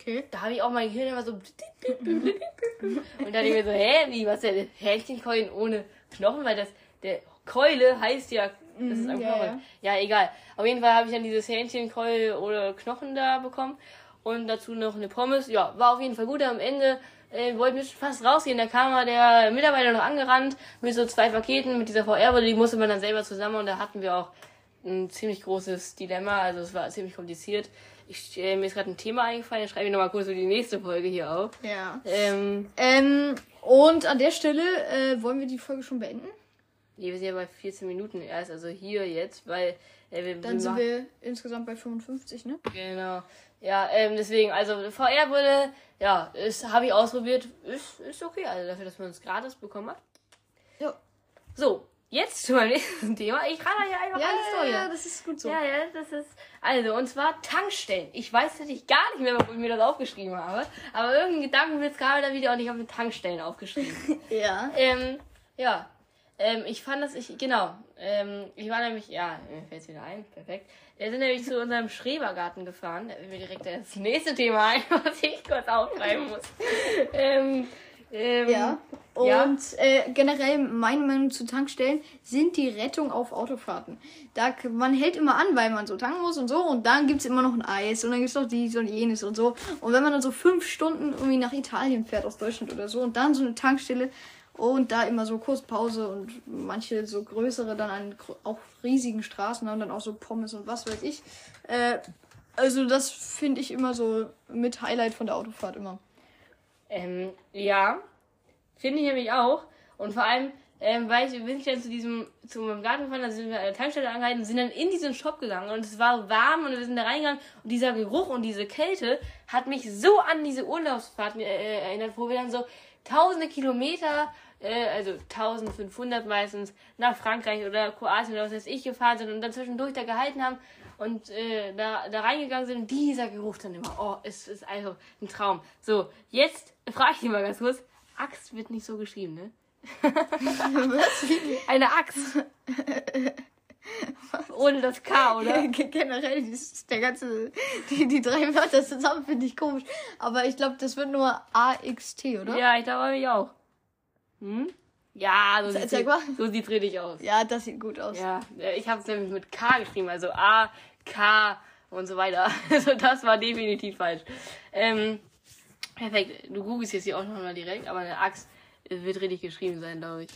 Okay. Da habe ich auch mein Gehirn immer so und dann ich mir so, hä, wie, was denn, Hähnchenkeulen ohne Knochen, weil das, der Keule heißt ja, das ist Mhm, ja, Knochen. Ja. egal. Auf jeden Fall habe ich dann dieses Hähnchenkeul oder Knochen da bekommen und dazu noch eine Pommes. Ja, war auf jeden Fall gut. Am Ende äh, wollten wir schon fast rausgehen. Da kam mal der Mitarbeiter noch angerannt mit so zwei Paketen mit dieser VR-Brille. Die musste man dann selber zusammen und da hatten wir auch ein ziemlich großes Dilemma. Also es war ziemlich kompliziert. Ich, äh, mir ist gerade ein Thema eingefallen. Ich schreibe ich nochmal kurz für die nächste Folge hier auf. Ja. Ähm, Ähm, und an der Stelle äh, wollen wir die Folge schon beenden. nee, wir sind ja bei 14 Minuten erst, also hier jetzt, weil äh, wir, Dann wir sind wir insgesamt bei 55, ne? Genau. Ja, ähm, deswegen, also VR-Brille, ja, ist habe ich ausprobiert, ist, ist okay, also dafür, dass man es gratis bekommen hat. Ja. So, jetzt zu meinem nächsten Thema. Ich kann hier einfach alles durch. ja, das ist gut so. Ja, ja, das ist. Also, und zwar Tankstellen. Ich weiß tatsächlich gar nicht mehr, wo ich mir das aufgeschrieben habe. Aber irgendein Gedankenblitz kam da wieder und ich habe mir Tankstellen aufgeschrieben. Ja. ähm, ja. Ähm, ich fand das, ich, genau. Ähm, ich war nämlich, ja, mir fällt wieder ein, perfekt. Wir sind nämlich zu unserem Schrebergarten gefahren. Da fällt mir direkt das nächste Thema ein, was ich kurz aufschreiben muss. ähm, ähm, Ja. Und Ja. Äh, generell meine Meinung zu Tankstellen sind die Rettung auf Autofahrten. Da man hält immer an, weil man so tanken muss und so und dann gibt's immer noch ein Eis und dann gibt's noch dies und jenes und so. Und wenn man dann so fünf Stunden irgendwie nach Italien fährt aus Deutschland oder so und dann so eine Tankstelle und da immer so kurz Pause und manche so größere dann an auch riesigen Straßen haben dann auch so Pommes und was weiß ich. Äh, also das finde ich immer so mit Highlight von der Autofahrt immer. Ähm, ja, finde ich nämlich auch. Und vor allem, ähm, weil ich, bin ich dann zu diesem, zu meinem Garten gefahren, da sind wir an der Tankstelle angehalten, sind dann in diesen Shop gegangen und es war warm und wir sind da reingegangen und dieser Geruch und diese Kälte hat mich so an diese Urlaubsfahrten äh, erinnert, wo wir dann so tausende Kilometer, äh, also 1500 meistens, nach Frankreich oder Kroatien oder was weiß ich gefahren sind und dann zwischendurch da gehalten haben und äh, da, da reingegangen sind und dieser Geruch dann immer, oh, es ist einfach ein Traum. So, jetzt frage ich dich mal ganz kurz, Axt wird nicht so geschrieben, ne? Eine Axt. Ohne das K, oder? Generell ist der ganze, die, die drei Wörter zusammen finde ich komisch. Aber ich glaube, das wird nur AXT, oder? Ja, ich glaube ich auch. Hm? Ja, so sieht so sieht's richtig aus. Ja, das sieht gut aus. Ja, äh, ich habe es nämlich mit K geschrieben, also A, K und so weiter. Also das war definitiv falsch. Ähm, perfekt. Du googelst jetzt hier auch nochmal direkt, aber eine Axt wird richtig geschrieben sein, glaube ich.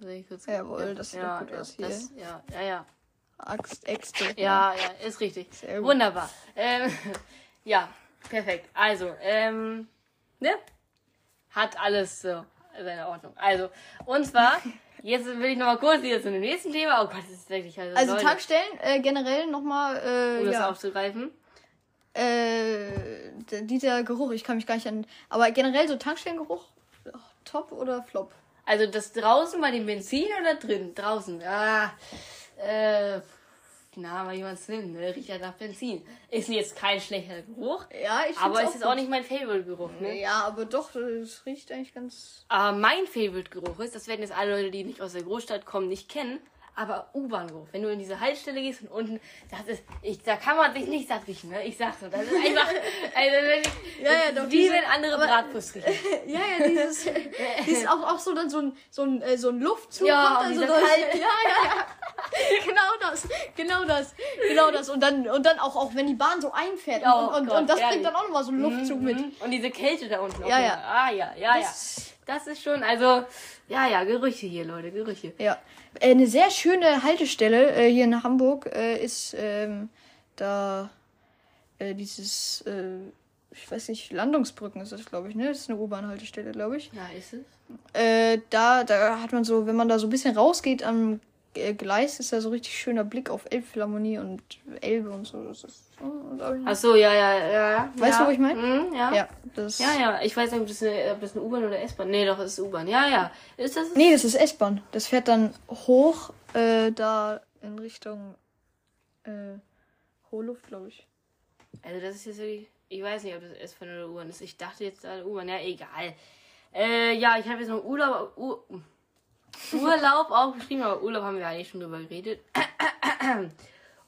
Ich Jawohl, das sieht ja, gut aus hier. das, ja, ja, ja. Axt, Äxte. Ja, ja, ist richtig. Sehr gut. Wunderbar. Ähm, ja, perfekt. Also, ähm, ne? Hat alles so seine Ordnung. Also, und zwar, jetzt will ich noch mal kurz wieder zu dem nächsten Thema. Oh Gott, das ist wirklich also, Also Leute, Tankstellen äh, generell nochmal, äh, um das ja, aufzugreifen. äh, dieser Geruch, ich kann mich gar nicht an, aber generell so Tankstellengeruch, oh, top oder flop? Also das draußen bei dem Benzin oder drin? Draußen. Ah, äh, na, mal jemand's nimmt, ne? Riecht ja nach Benzin. Ist jetzt kein schlechter Geruch, Ja, ich aber es ist auch nicht mein Favorite-Geruch, ne? Ja, aber doch, es riecht eigentlich ganz. Aber mein Favorite-Geruch ist, das werden jetzt alle Leute, die nicht aus der Großstadt kommen, nicht kennen, aber U-Bahn-Geruch. Wenn du in diese Haltestelle gehst und unten, das ist, ich, da kann man sich nicht satt riechen, ne? Ich sag's so, das ist einfach, also wenn ich, Ja, ja, das doch, wie diese- wenn andere Bratwurst riechen. Ja, ja, dieses, dieses auch, auch so dann so ein, so ein, äh, so ein Luftzug Ja, kommt dann so dieser durch. kalte- Ja, ja, ja. Genau das, genau das, genau das. Und dann, und dann auch, auch wenn die Bahn so einfährt. Oh und, und, Gott, und das ehrlich. bringt dann auch nochmal so einen Luftzug mit. Mhm. Und diese Kälte da unten. auch Ja, ja. Ah, ja, ja, ja. Das- ist schon, also, ja, ja, Gerüche hier, Leute, Gerüche. Ja. Äh, Eine sehr schöne Haltestelle äh, hier in Hamburg äh, ist ähm, da äh, dieses, äh, ich weiß nicht, Landungsbrücken ist das, glaube ich, ne? Das ist eine U-Bahn-Haltestelle, glaube ich. Ja, ist es? Äh, da, da hat man so, wenn man da so ein bisschen rausgeht am äh, Gleis, ist da so richtig schöner Blick auf Elbphilharmonie und Elbe und so. Das ist, ich, Ach so, ja, ja, ja. Weißt ja. du, wo ich mein? Mhm, ja. ja. ja, das. Ja, Ich weiß nicht, ob das eine, ob das eine U-Bahn oder S-Bahn. Nee, doch, es ist U-Bahn. Ja, ja. Ist das? Nee, das ist S-Bahn. Das fährt dann hoch, äh, da in Richtung äh, hohe Luft, glaube ich. Also, das ist jetzt wirklich. Ich weiß nicht, ob das S-Bahn oder U-Bahn ist. Ich dachte jetzt an U-Bahn. Ja, egal. Äh, ja, ich habe jetzt noch Urlaub. U Urlaub aufgeschrieben, aber Urlaub haben wir eigentlich schon drüber geredet.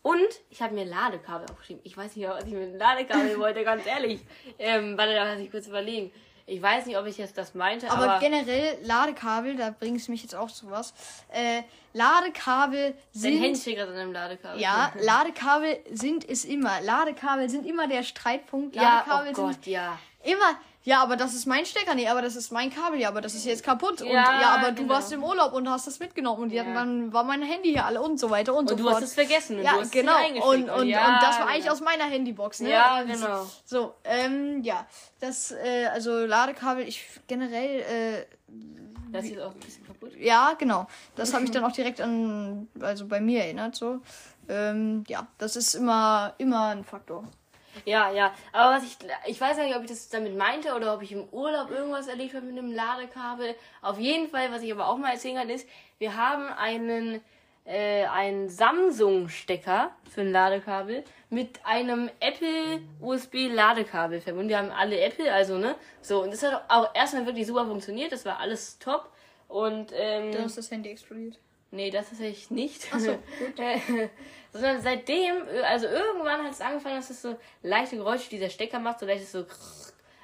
Und ich habe mir Ladekabel aufgeschrieben. Ich weiß nicht, was ich mit Ladekabel wollte, ganz ehrlich. Ähm, warte, da muss ich kurz überlegen. Ich weiß nicht, ob ich jetzt das meinte, Aber, aber, generell Ladekabel, da bringst du mich jetzt auch zu was. Äh, Ladekabel dein sind. Handy steht gerade an einem Ladekabel. Ja, Ladekabel sind es immer. Ladekabel sind immer der Streitpunkt. ja, Ladekabel oh sind Gott, ja. immer. Ja, aber das ist mein Stecker. Nee, aber das ist mein Kabel. Ja, aber das ist jetzt kaputt. und Ja, ja, aber du genau. warst im Urlaub und hast das mitgenommen. Und Ja. dann war mein Handy hier alle und so weiter und, so Und du fort. hast es vergessen und ja, du hast genau. Und, und, ja, und das war eigentlich genau. aus meiner Handybox, ne? Ja, Und genau. So, ähm, ja. Das, äh, also Ladekabel, ich generell, äh, Das ist auch ein bisschen kaputt. ja, genau. Das habe ich dann auch direkt an, also bei mir erinnert, so. Ähm, ja, das ist immer, immer ein Faktor. Ja, ja. Aber was ich, ich weiß nicht, ob ich das damit meinte oder ob ich im Urlaub irgendwas erlebt habe mit einem Ladekabel. Auf jeden Fall, was ich aber auch mal erzählen kann, ist, wir haben einen, äh, einen Samsung-Stecker für ein Ladekabel mit einem Apple USB-Ladekabel verbunden. Wir haben alle Apple, also, ne? So, und das hat auch erstmal wirklich super funktioniert. Das war alles top. Und, ähm, Dann ist das Handy explodiert. Nee, das tatsächlich nicht. Ach so, gut. Äh, Sondern seitdem, äh, also irgendwann hat es angefangen, dass es so leichte Geräusche dieser Stecker macht, so leichtes so.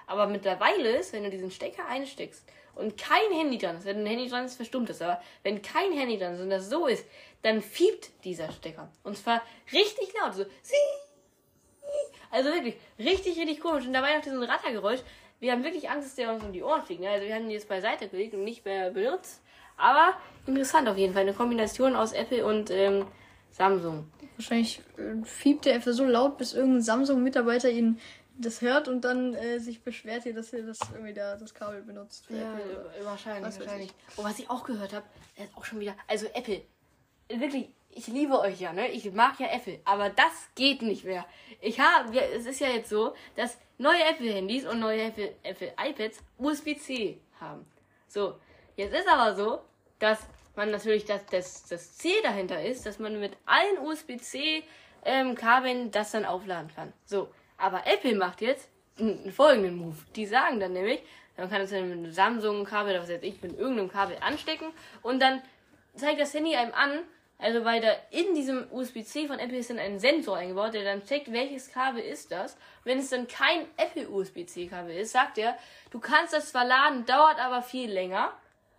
Aber mittlerweile ist, wenn du diesen Stecker einsteckst und kein Handy dran ist, wenn ein Handy dran ist, verstummt es. Aber wenn kein Handy dran ist und das so ist, dann fiebt dieser Stecker. Und zwar richtig laut. So. Also wirklich, richtig, richtig komisch. Und dabei noch diesen Rattergeräusch. Wir haben wirklich Angst, dass der uns um die Ohren fliegt. Ne? Also wir haben ihn jetzt beiseite gelegt und nicht mehr benutzt. Aber interessant auf jeden Fall. Eine Kombination aus Apple und ähm, Samsung. Wahrscheinlich äh, fiebt er einfach so laut, bis irgendein Samsung-Mitarbeiter ihn das hört und dann äh, sich beschwert hier, dass er das irgendwie da das Kabel benutzt. Ja, Apple äh, wahrscheinlich, Was wahrscheinlich. Oh, was ich auch gehört habe, er hat auch schon wieder. Also Apple. Wirklich, ich liebe euch ja, ne? Ich mag ja Apple. Aber das geht nicht mehr. Ich habe, wir- es ist ja jetzt so, dass neue Apple-Handys und neue Apple, Apple iPads USB-C haben. So, jetzt ist aber so, dass man natürlich, das, das, das Ziel dahinter ist, dass man mit allen USB-C-Kabeln das dann aufladen kann. So, aber Apple macht jetzt einen folgenden Move. Die sagen dann nämlich, man kann es dann mit einem Samsung-Kabel oder was weiß ich, mit irgendeinem Kabel anstecken und dann zeigt das Handy einem an, also weil da in diesem USB-C von Apple ist dann ein Sensor eingebaut, der dann checkt, welches Kabel ist das. Wenn es dann kein Apple USB-C-Kabel ist, sagt er, du kannst das zwar laden, dauert aber viel länger.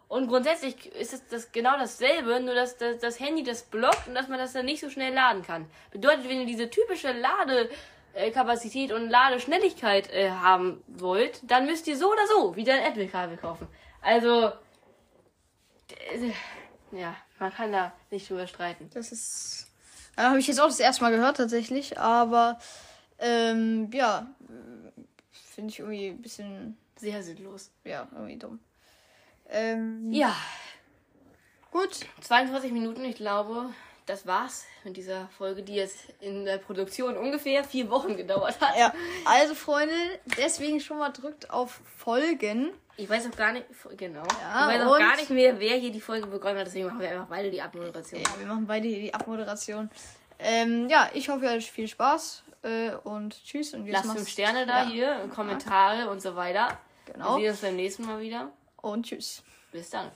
Und grundsätzlich ist es das genau dasselbe, nur dass das, das Handy das blockt und dass man das dann nicht so schnell laden kann. Bedeutet, wenn ihr diese typische Ladekapazität und Ladeschnelligkeit äh, haben wollt, dann müsst ihr so oder so wieder ein Apple-Kabel kaufen. Also, äh, ja, man kann da nicht drüber streiten. Das ist. Ja, habe ich jetzt auch das erste Mal gehört tatsächlich, aber ähm, ja, äh, finde ich irgendwie ein bisschen, Sehr sinnlos. ja, irgendwie dumm. Ähm, Ja, Gut. 22 Minuten, ich glaube, das war's mit dieser Folge, die jetzt in der Produktion ungefähr vier Wochen gedauert hat. Ja. Also, Freunde, deswegen schon mal drückt auf Folgen. Ich weiß auch gar nicht, genau. Ja, ich weiß auch gar nicht mehr, wer hier die Folge begonnen hat, deswegen machen wir einfach beide die Abmoderation. Ja, wir machen beide hier die Abmoderation. Ähm, ja, ich hoffe, ihr hattet viel Spaß. Äh, und tschüss. Und Lasst fünf Sterne da Ja, hier, Kommentare und so weiter. Genau. Wir sehen uns beim nächsten Mal wieder. Und tschüss. Bis dann.